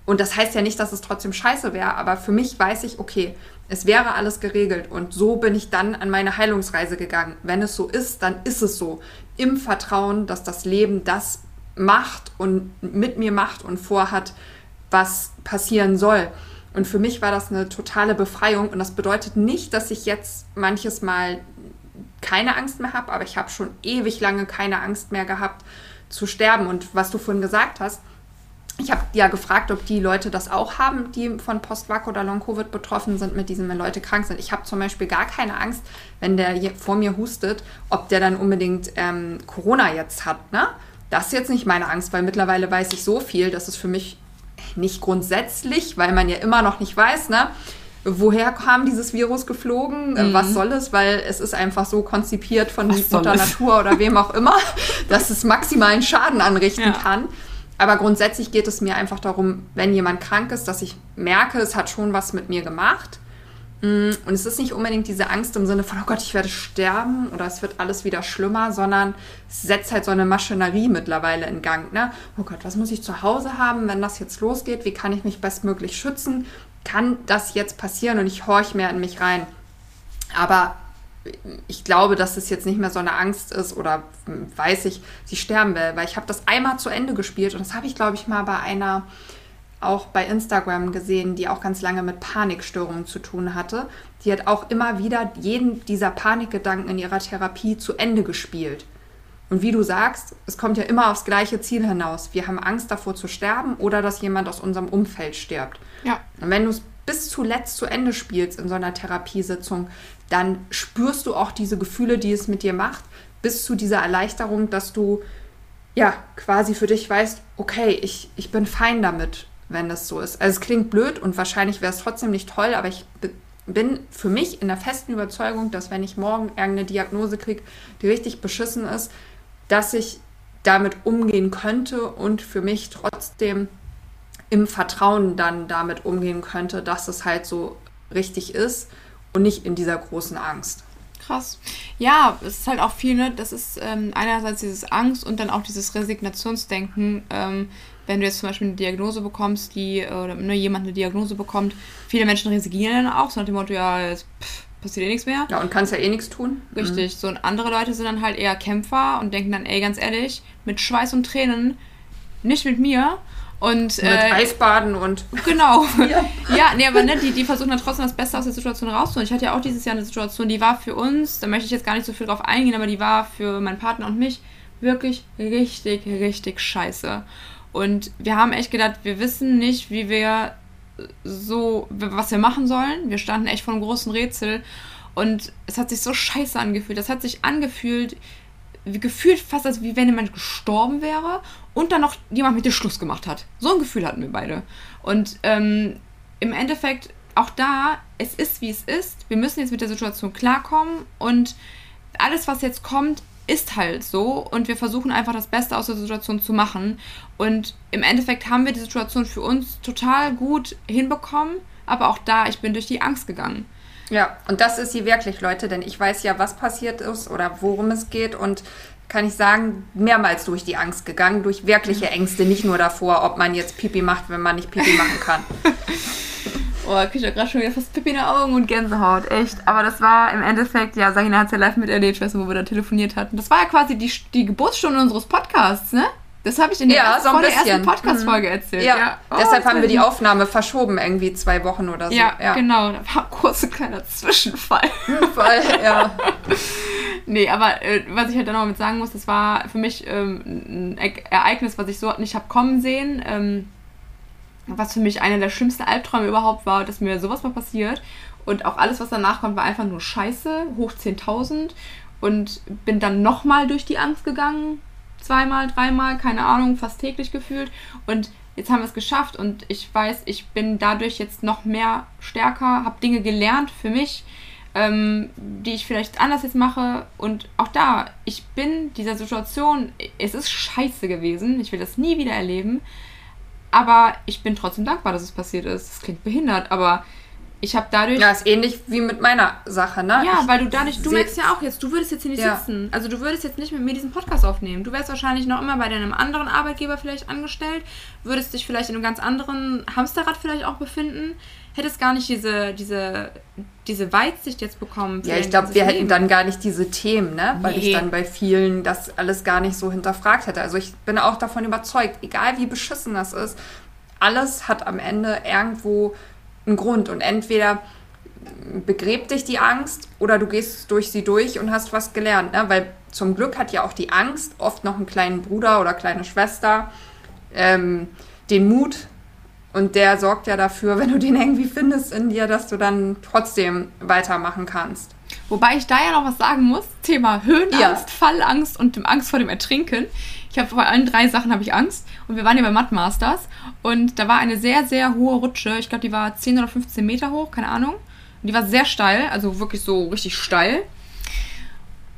Und das heißt ja nicht, dass es trotzdem scheiße wäre, aber für mich weiß ich, okay, es wäre alles geregelt und so bin ich dann an meine Heilungsreise gegangen. Wenn es so ist, dann ist es so. Im Vertrauen, dass das Leben das macht und mit mir macht und vorhat, was passieren soll. Und für mich war das eine totale Befreiung und das bedeutet nicht, dass ich jetzt manches Mal keine Angst mehr habe, aber ich habe schon ewig lange keine Angst mehr gehabt zu sterben. Und was du vorhin gesagt hast, ich habe ja gefragt, ob die Leute das auch haben, die von Post-Vac oder Long-Covid betroffen sind mit diesem, wenn Leute krank sind. Ich habe zum Beispiel gar keine Angst, wenn der vor mir hustet, ob der dann unbedingt ähm, Corona jetzt hat. Ne? Das ist jetzt nicht meine Angst, weil mittlerweile weiß ich so viel, dass es für mich nicht grundsätzlich, weil man ja immer noch nicht weiß, ne? woher kam dieses Virus geflogen, mhm. was soll es, weil es ist einfach so konzipiert von Mutter Natur oder wem auch immer, dass es maximalen Schaden anrichten ja. kann. Aber grundsätzlich geht es mir einfach darum, wenn jemand krank ist, dass ich merke, es hat schon was mit mir gemacht. Mm, und es ist nicht unbedingt diese Angst im Sinne von, oh Gott, ich werde sterben oder es wird alles wieder schlimmer, sondern es setzt halt so eine Maschinerie mittlerweile in Gang. Ne? Oh Gott, was muss ich zu Hause haben, wenn das jetzt losgeht? Wie kann ich mich bestmöglich schützen? Kann das jetzt passieren? Und ich horche mehr in mich rein. Aber ich glaube, dass es jetzt nicht mehr so eine Angst ist oder weiß ich, sie sterben will, weil ich habe das einmal zu Ende gespielt und das habe ich, glaube ich, mal bei einer auch bei Instagram gesehen, die auch ganz lange mit Panikstörungen zu tun hatte. Die hat auch immer wieder jeden dieser Panikgedanken in ihrer Therapie zu Ende gespielt. Und wie du sagst, es kommt ja immer aufs gleiche Ziel hinaus. Wir haben Angst davor zu sterben oder dass jemand aus unserem Umfeld stirbt. Ja. Und wenn du es bis zuletzt zu Ende spielst in so einer Therapiesitzung, dann spürst du auch diese Gefühle, die es mit dir macht, bis zu dieser Erleichterung, dass du ja quasi für dich weißt, okay, ich, ich bin fein damit, wenn das so ist. Also es klingt blöd und wahrscheinlich wäre es trotzdem nicht toll, aber ich bin für mich in der festen Überzeugung, dass wenn ich morgen irgendeine Diagnose kriege, die richtig beschissen ist, dass ich damit umgehen könnte und für mich trotzdem im Vertrauen dann damit umgehen könnte, dass es halt so richtig ist und nicht in dieser großen Angst. Krass. Ja, es ist halt auch viel, ne? Das ist ähm, einerseits dieses Angst und dann auch dieses Resignationsdenken. Ähm, wenn du jetzt zum Beispiel eine Diagnose bekommst, die, oder ne, jemand eine Diagnose bekommt, viele Menschen resignieren dann auch, so nach dem Motto, ja, jetzt pff, passiert eh nichts mehr. Ja, und kannst ja eh nichts tun. Richtig. Mhm. So, und andere Leute sind dann halt eher Kämpfer und denken dann, ey, ganz ehrlich, mit Schweiß und Tränen, nicht mit mir. Und, Mit äh, Eisbaden und. Genau. ja, ja nee, aber ne, die, die versuchen dann trotzdem das Beste aus der Situation rauszuholen. Ich hatte ja auch dieses Jahr eine Situation, die war für uns, da möchte ich jetzt gar nicht so viel drauf eingehen, aber die war für meinen Partner und mich wirklich richtig, richtig scheiße. Und wir haben echt gedacht, wir wissen nicht, wie wir so, was wir machen sollen. Wir standen echt vor einem großen Rätsel. Und es hat sich so scheiße angefühlt. Das hat sich angefühlt, gefühlt fast, als wie wenn jemand gestorben wäre und dann noch jemand mit dir Schluss gemacht hat. So ein Gefühl hatten wir beide. Und ähm, im Endeffekt, auch da, es ist wie es ist. Wir müssen jetzt mit der Situation klarkommen und alles, was jetzt kommt, ist halt so und wir versuchen einfach das Beste aus der Situation zu machen. Und im Endeffekt haben wir die Situation für uns total gut hinbekommen, aber auch da, ich bin durch die Angst gegangen. Ja, und das ist sie wirklich, Leute, denn ich weiß ja, was passiert ist oder worum es geht und kann ich sagen, mehrmals durch die Angst gegangen, durch wirkliche Ängste, nicht nur davor, ob man jetzt Pipi macht, wenn man nicht Pipi machen kann. Oh, krieg ich ja gerade schon wieder fast Pipi in den Augen und Gänsehaut, echt. Aber das war im Endeffekt, ja, Sagina hat es ja live miterlebt, weißt du, wo wir da telefoniert hatten. Das war ja quasi die, die Geburtsstunde unseres Podcasts, ne? Das habe ich in der, ja, ersten, so der ersten Podcast-Folge mhm. erzählt. Ja, ja. Oh, deshalb haben wir die Aufnahme verschoben, irgendwie zwei Wochen oder so. Ja, ja. genau. Da war ein kurzer kleiner Zwischenfall. Fall, ja. nee, aber äh, was ich halt dann noch mit sagen muss, das war für mich ähm, ein Ereignis, was ich so nicht habe kommen sehen. Ähm, was für mich einer der schlimmsten Albträume überhaupt war, dass mir sowas mal passiert. Und auch alles, was danach kommt, war einfach nur scheiße, hoch 10.000. Und bin dann nochmal durch die Angst gegangen zweimal, dreimal, keine Ahnung, fast täglich gefühlt. Und jetzt haben wir es geschafft und ich weiß, ich bin dadurch jetzt noch mehr stärker, habe Dinge gelernt für mich, ähm, die ich vielleicht anders jetzt mache. Und auch da, ich bin dieser Situation, es ist scheiße gewesen, ich will das nie wieder erleben. Aber ich bin trotzdem dankbar, dass es passiert ist. Das klingt behindert, aber ich habe dadurch. Ja, ist ähnlich wie mit meiner Sache, ne? Ja, ich weil du dadurch, du merkst ja auch jetzt, du würdest jetzt hier nicht Ja. sitzen. Also du würdest jetzt nicht mit mir diesen Podcast aufnehmen. Du wärst wahrscheinlich noch immer bei deinem anderen Arbeitgeber vielleicht angestellt, würdest dich vielleicht in einem ganz anderen Hamsterrad vielleicht auch befinden, hättest gar nicht diese, diese, diese Weitsicht jetzt bekommen. Ja, ich glaube, wir hätten Leben. dann gar nicht diese Themen, ne? Weil Nee. ich dann bei vielen das alles gar nicht so hinterfragt hätte. Also ich bin auch davon überzeugt, egal wie beschissen das ist, alles hat am Ende irgendwo einen Grund. Und entweder begräbt dich die Angst oder du gehst durch sie durch und hast was gelernt. Ne? Weil zum Glück hat ja auch die Angst oft noch einen kleinen Bruder oder kleine Schwester, ähm, den Mut. Und der sorgt ja dafür, wenn du den irgendwie findest in dir, dass du dann trotzdem weitermachen kannst. Wobei ich da ja noch was sagen muss. Thema Höhenangst, Ja. Fallangst und dem Angst vor dem Ertrinken. Ich habe vor allen drei Sachen habe ich Angst. Und wir waren ja bei Mud Masters. Und da war eine sehr, sehr hohe Rutsche. Ich glaube, die war 10 oder 15 Meter hoch, keine Ahnung. Und die war sehr steil, also wirklich so richtig steil.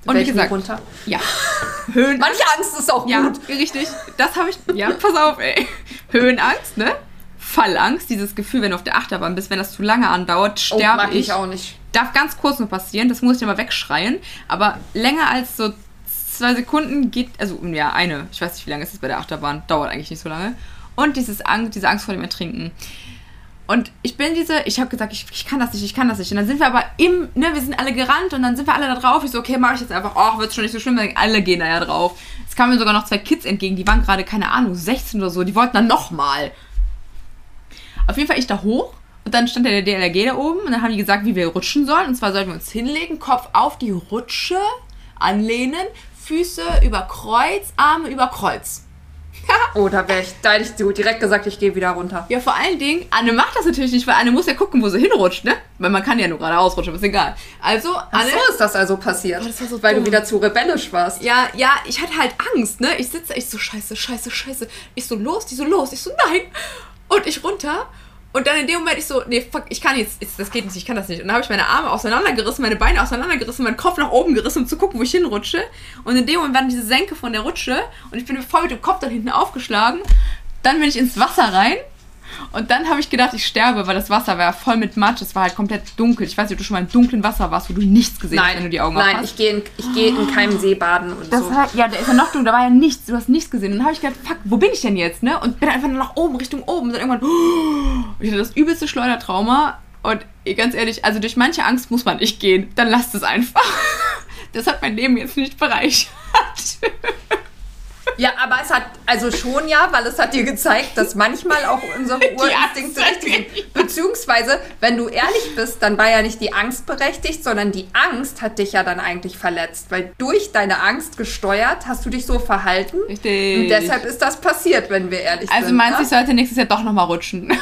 Und wie gesagt, runter. ja. Höhen Manche Angst ist auch ja, gut. richtig. Das habe ich. Ja, pass auf, ey. Höhenangst, ne? Fallangst, dieses Gefühl, wenn du auf der Achterbahn bist, wenn das zu lange andauert, Oh, sterbe mag ich. ich auch nicht. Darf ganz kurz nur passieren, das muss ich aber wegschreien. Aber länger als so zwei Sekunden geht, also ja, eine, ich weiß nicht, wie lange ist es bei der Achterbahn, dauert eigentlich nicht so lange. Und dieses Angst, diese Angst vor dem Ertrinken. Und ich bin diese, ich habe gesagt, ich, ich kann das nicht, ich kann das nicht. Und dann sind wir aber im, ne, wir sind alle gerannt und dann sind wir alle da drauf. Ich so, okay, mache ich jetzt einfach, oh, wird schon nicht so schlimm, alle gehen da ja drauf. Es kamen mir sogar noch zwei Kids entgegen, die waren gerade, keine Ahnung, 16 oder so, die wollten dann nochmal. Auf jeden Fall ich da hoch und dann stand der DLRG da oben und dann haben die gesagt, wie wir rutschen sollen. Und zwar sollten wir uns hinlegen, Kopf auf die Rutsche anlehnen, Füße über Kreuz, Arme über Kreuz. Oh, da wäre ich, da hätte ich so direkt gesagt, ich gehe wieder runter. Ja, vor allen Dingen, Anne macht das natürlich nicht, weil Anne muss ja gucken, wo sie hinrutscht, ne? Weil man kann ja nur gerade ausrutschen, ist egal. Also, Ach Anne. so ist das also passiert. Oh, das war so weil dumm. du wieder zu rebellisch warst. Ja, ja, ich hatte halt Angst, ne? Ich sitze, ich so, scheiße, scheiße, scheiße. Ich so, los, die so, los. Ich so, nein. Und ich runter. Und dann in dem Moment, ich so, nee, fuck, ich kann jetzt, das geht nicht, ich kann das nicht. Und dann habe ich meine Arme auseinandergerissen, meine Beine auseinandergerissen, meinen Kopf nach oben gerissen, um zu gucken, wo ich hinrutsche. Und in dem Moment war dann diese Senke von der Rutsche und ich bin voll mit dem Kopf dann hinten aufgeschlagen. Dann bin ich ins Wasser rein. Und dann habe ich gedacht, ich sterbe, weil das Wasser war voll mit Matsch. Es war halt komplett dunkel. Ich weiß nicht, ob du schon mal im dunklen Wasser warst, wo du nichts gesehen hast, Nein, wenn du die Augen nein, aufhast. ich gehe in, gehe in keinem See baden und Das so. war, ja, der ist ja noch dunkler, da war ja nichts, du hast nichts gesehen. Und dann habe ich gedacht, fuck, wo bin ich denn jetzt, ne? Und bin einfach nur nach oben, Richtung oben. Und dann irgendwann, ich hatte das übelste Schleudertrauma. Und ganz ehrlich, also durch manche Angst muss man nicht gehen. Dann lasst es einfach. Das hat mein Leben jetzt nicht bereichert. Ja, aber es hat, also schon ja, weil es hat dir gezeigt, dass manchmal auch unsere Urinstinkte richtig sind. Beziehungsweise, wenn du ehrlich bist, dann war ja nicht die Angst berechtigt, sondern die Angst hat dich ja dann eigentlich verletzt. Weil durch deine Angst gesteuert hast du dich so verhalten. Richtig. Und deshalb ist das passiert, wenn wir ehrlich Also sind. meinst du, ne? ich sollte nächstes Jahr doch nochmal rutschen?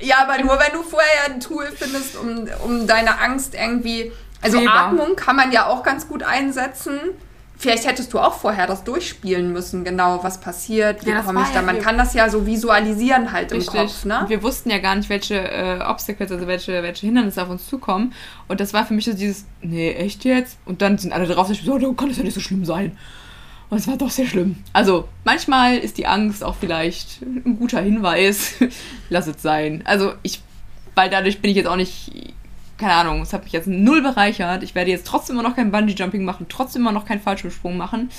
Ja, aber nur wenn du vorher ein Tool findest, um, um deine Angst irgendwie. Also. Atmung kann man ja auch ganz gut einsetzen. Vielleicht hättest du auch vorher das durchspielen müssen, genau, was passiert, wie Ja, komme ich ja da. Man hier- kann das ja so visualisieren halt im Kopf, ne? Wir wussten ja gar nicht, welche äh, Obstacles, also welche, welche Hindernisse auf uns zukommen. Und das war für mich so dieses, nee, echt jetzt? Und dann sind alle drauf, ich so, oh, kann das ja nicht so schlimm sein. Und es war doch sehr schlimm. Also, manchmal ist die Angst auch vielleicht ein guter Hinweis. Lass es sein. Also, ich, weil dadurch bin ich jetzt auch nicht, keine Ahnung, es hat mich jetzt null bereichert. Ich werde jetzt trotzdem immer noch kein Bungee-Jumping machen, trotzdem immer noch keinen Fallschirmsprung machen.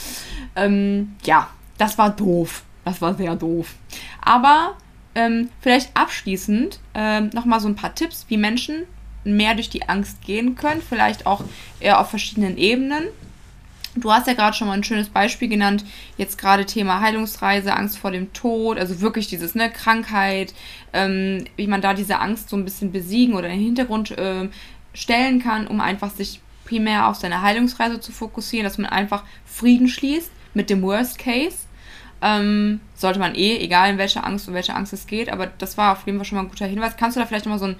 Ähm, ja, das war doof. Das war sehr doof. Aber ähm, vielleicht abschließend ähm, nochmal so ein paar Tipps, wie Menschen mehr durch die Angst gehen können. Vielleicht auch eher auf verschiedenen Ebenen. Du hast ja gerade schon mal ein schönes Beispiel genannt, jetzt gerade Thema Heilungsreise, Angst vor dem Tod, also wirklich dieses, ne, Krankheit, ähm, wie man da diese Angst so ein bisschen besiegen oder in den Hintergrund ähm, stellen kann, um einfach sich primär auf seine Heilungsreise zu fokussieren, dass man einfach Frieden schließt mit dem Worst Case. Ähm, sollte man eh, egal in welche Angst, um welche Angst es geht, aber das war auf jeden Fall schon mal ein guter Hinweis. Kannst du da vielleicht nochmal so ein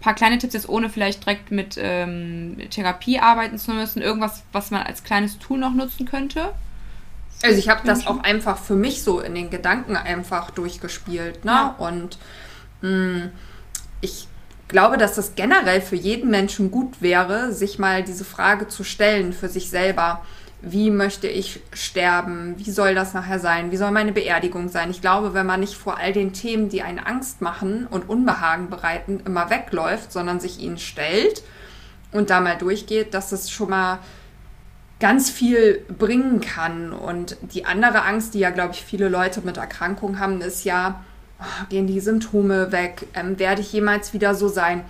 paar kleine Tipps jetzt, ohne vielleicht direkt mit ähm, Therapie arbeiten zu müssen, irgendwas, was man als kleines Tool noch nutzen könnte? Also ich habe das auch einfach für mich so in den Gedanken einfach durchgespielt, ne? Ja. Und mh, ich glaube, dass das generell für jeden Menschen gut wäre, sich mal diese Frage zu stellen für sich selber. Wie möchte ich sterben, wie soll das nachher sein, wie soll meine Beerdigung sein. Ich glaube, wenn man nicht vor all den Themen, die einen Angst machen und Unbehagen bereiten, immer wegläuft, sondern sich ihnen stellt und da mal durchgeht, dass es schon mal ganz viel bringen kann. Und die andere Angst, die ja, glaube ich, viele Leute mit Erkrankungen haben, ist ja, oh, gehen die Symptome weg, ähm, werde ich jemals wieder so sein.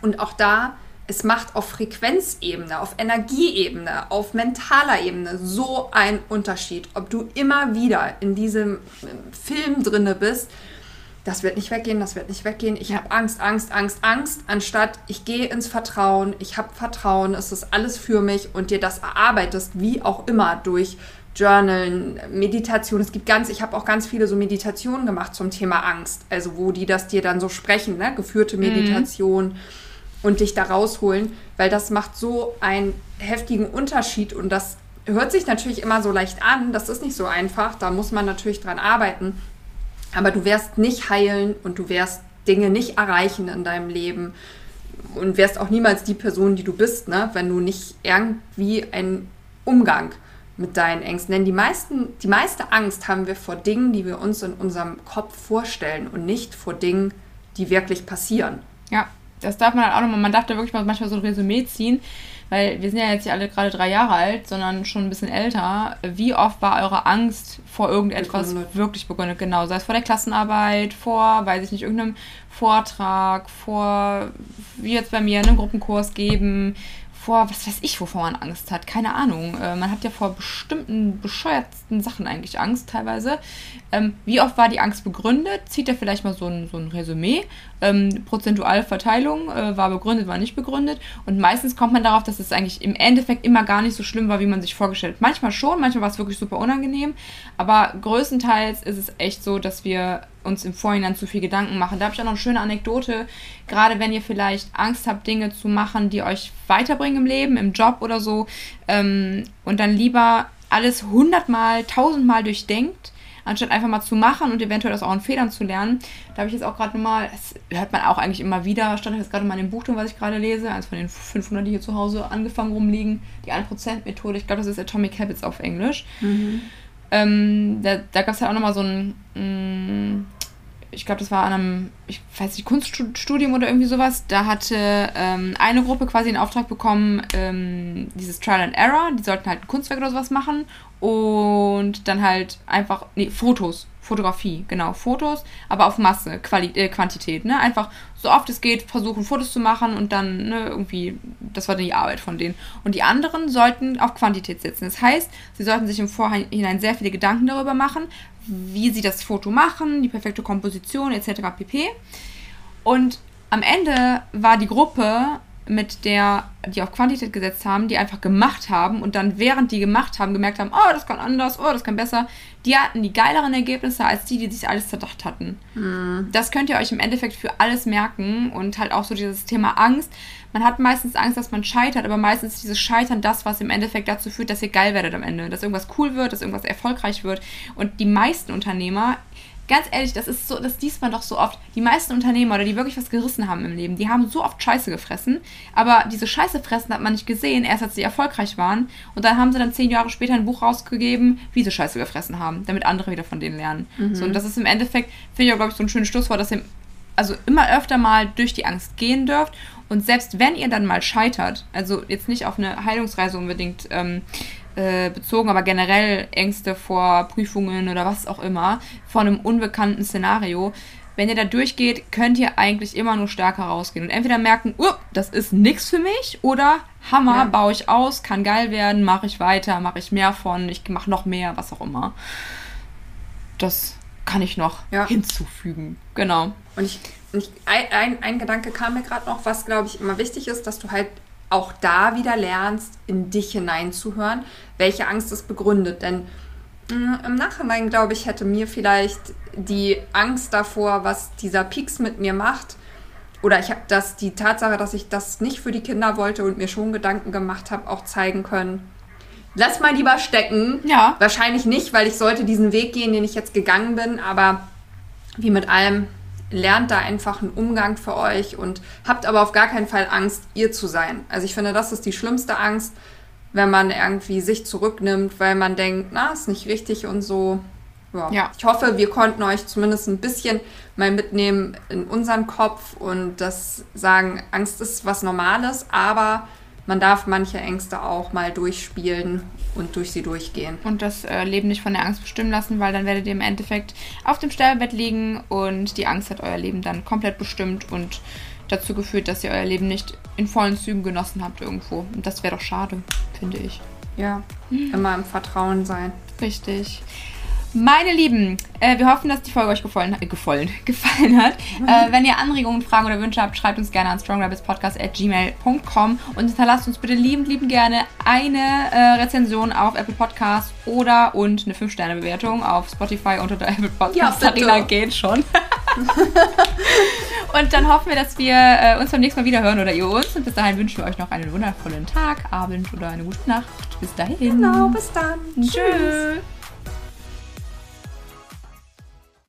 Und auch da es macht auf Frequenzebene, auf Energieebene, auf mentaler Ebene so einen Unterschied. Ob du immer wieder in diesem Film drinne bist, das wird nicht weggehen, das wird nicht weggehen. Ich habe Angst, Angst, Angst, Angst, anstatt ich gehe ins Vertrauen, ich habe Vertrauen, es ist alles für mich und dir das erarbeitest, wie auch immer durch Journalen, Meditation. Es gibt ganz, ich habe auch ganz viele so Meditationen gemacht zum Thema Angst, also wo die das dir dann so sprechen, ne? geführte mhm. Meditation. Mhm und dich da rausholen, weil das macht so einen heftigen Unterschied und das hört sich natürlich immer so leicht an, das ist nicht so einfach, da muss man natürlich dran arbeiten, aber du wirst nicht heilen und du wirst Dinge nicht erreichen in deinem Leben und wirst auch niemals die Person, die du bist, ne, wenn du nicht irgendwie einen Umgang mit deinen Ängsten. Denn die, meisten, die meiste Angst haben wir vor Dingen, die wir uns in unserem Kopf vorstellen und nicht vor Dingen, die wirklich passieren. Ja, das darf man halt auch nochmal, man darf da wirklich mal manchmal so ein Resümee ziehen, weil wir sind ja jetzt nicht alle gerade drei Jahre alt, sondern schon ein bisschen älter. Wie oft war eure Angst vor irgendetwas begründet. wirklich begründet? Genau, sei es vor der Klassenarbeit, vor, weiß ich nicht, irgendeinem Vortrag, vor, wie jetzt bei mir, einen Gruppenkurs geben, vor, was weiß ich, wovor man Angst hat. Keine Ahnung. Äh, man hat ja vor bestimmten bescheuertsten Sachen eigentlich Angst teilweise. Ähm, wie oft war die Angst begründet? Zieht er vielleicht mal so ein, so ein Resümee. Ähm, prozentuale Verteilung äh, war begründet, war nicht begründet. Und meistens kommt man darauf, dass es eigentlich im Endeffekt immer gar nicht so schlimm war, wie man sich vorgestellt hat. Manchmal schon, manchmal war es wirklich super unangenehm. Aber größtenteils ist es echt so, dass wir uns im Vorhinein zu viel Gedanken machen. Da habe ich auch noch eine schöne Anekdote. Gerade wenn ihr vielleicht Angst habt, Dinge zu machen, die euch weiterbringen im Leben, im Job oder so, ähm, und dann lieber alles hundertmal, tausendmal durchdenkt, anstatt einfach mal zu machen und eventuell das auch an Fehlern zu lernen. Da habe ich jetzt auch gerade nochmal, das hört man auch eigentlich immer wieder, stand jetzt gerade mal in dem Buch drin, was ich gerade lese, eins von den 500, die hier zu Hause angefangen rumliegen, die 1%-Methode, ich glaube, das ist Atomic Habits auf Englisch. Mhm. Ähm, da da gab es ja auch nochmal so ein, mh, mm, ich glaube, das war an einem, ich weiß nicht, Kunststudium oder irgendwie sowas. Da hatte ähm, eine Gruppe quasi einen Auftrag bekommen, ähm, dieses Trial and Error. Die sollten halt ein Kunstwerk oder sowas machen und dann halt einfach, nee, Fotos, Fotografie, genau, Fotos, aber auf Masse, Quali äh, Quantität, ne? Einfach so oft es geht versuchen, Fotos zu machen und dann, ne, irgendwie, das war dann die Arbeit von denen. Und die anderen sollten auf Quantität setzen. Das heißt, sie sollten sich im Vorhinein sehr viele Gedanken darüber machen, wie sie das Foto machen, die perfekte Komposition etc. pp. Und am Ende war die Gruppe mit der, die auf Quantität gesetzt haben, die einfach gemacht haben und dann während die gemacht haben, gemerkt haben, oh, das kann anders, oh, das kann besser, die hatten die geileren Ergebnisse als die, die sich alles zerdacht hatten. Mhm. Das könnt ihr euch im Endeffekt für alles merken und halt auch so dieses Thema Angst. Man hat meistens Angst, dass man scheitert, aber meistens ist dieses Scheitern das, was im Endeffekt dazu führt, dass ihr geil werdet am Ende, dass irgendwas cool wird, dass irgendwas erfolgreich wird. Und die meisten Unternehmer ganz ehrlich, das ist so, das liest man doch so oft. Die meisten Unternehmer oder die wirklich was gerissen haben im Leben, die haben so oft Scheiße gefressen, aber diese Scheiße fressen hat man nicht gesehen, erst als sie erfolgreich waren. Und dann haben sie dann zehn Jahre später ein Buch rausgegeben, wie sie Scheiße gefressen haben, damit andere wieder von denen lernen. Mhm. So, und das ist im Endeffekt, finde ich auch, glaube ich, so ein schönes Schlusswort, dass ihr also immer öfter mal durch die Angst gehen dürft. Und selbst wenn ihr dann mal scheitert, also jetzt nicht auf eine Heilungsreise unbedingt ähm, äh, bezogen, aber generell Ängste vor Prüfungen oder was auch immer, vor einem unbekannten Szenario. Wenn ihr da durchgeht, könnt ihr eigentlich immer nur stärker rausgehen und entweder merken, uh, das ist nichts für mich oder Hammer, ja. baue ich aus, kann geil werden, mache ich weiter, mache ich mehr von, ich mache noch mehr, was auch immer. Das kann ich noch ja. hinzufügen. Genau. Und ich, ich ein, ein, ein Gedanke kam mir gerade noch, was glaube ich immer wichtig ist, dass du halt auch da wieder lernst, in dich hineinzuhören, welche Angst es begründet. Denn mh, mm, im Nachhinein, glaube ich, hätte mir vielleicht die Angst davor, was dieser Pieks mit mir macht, oder ich habe das, die Tatsache, dass ich das nicht für die Kinder wollte und mir schon Gedanken gemacht habe, auch zeigen können. Lass mal lieber stecken. Ja. Wahrscheinlich nicht, weil ich sollte diesen Weg gehen, den ich jetzt gegangen bin, aber wie mit allem, lernt da einfach einen Umgang für euch und habt aber auf gar keinen Fall Angst, ihr zu sein. Also ich finde, das ist die schlimmste Angst, wenn man irgendwie sich zurücknimmt, weil man denkt, na, ist nicht richtig und so. Ja. Ja. Ich hoffe, wir konnten euch zumindest ein bisschen mal mitnehmen in unseren Kopf und das sagen, Angst ist was Normales, aber man darf manche Ängste auch mal durchspielen und durch sie durchgehen. Und das äh, Leben nicht von der Angst bestimmen lassen, weil dann werdet ihr im Endeffekt auf dem Sterbebett liegen und die Angst hat euer Leben dann komplett bestimmt und dazu geführt, dass ihr euer Leben nicht in vollen Zügen genossen habt irgendwo. Und das wäre doch schade, finde ich. Ja, immer im Vertrauen sein. Richtig. Meine Lieben, äh, wir hoffen, dass die Folge euch gefallen, äh, gefallen, gefallen hat. Äh, wenn ihr Anregungen, Fragen oder Wünsche habt, schreibt uns gerne an strongrabbitspodcast.gmail.com und hinterlasst uns bitte liebend, liebend gerne eine äh, Rezension auf Apple Podcasts oder und eine 5-Sterne-Bewertung auf Spotify unter der Apple Podcast. Ja. Sarina geht schon. und dann hoffen wir, dass wir äh, uns beim nächsten Mal wieder hören oder ihr uns. Und bis dahin wünschen wir euch noch einen wundervollen Tag, Abend oder eine gute Nacht. Bis dahin. Genau, bis dann. Tschüss.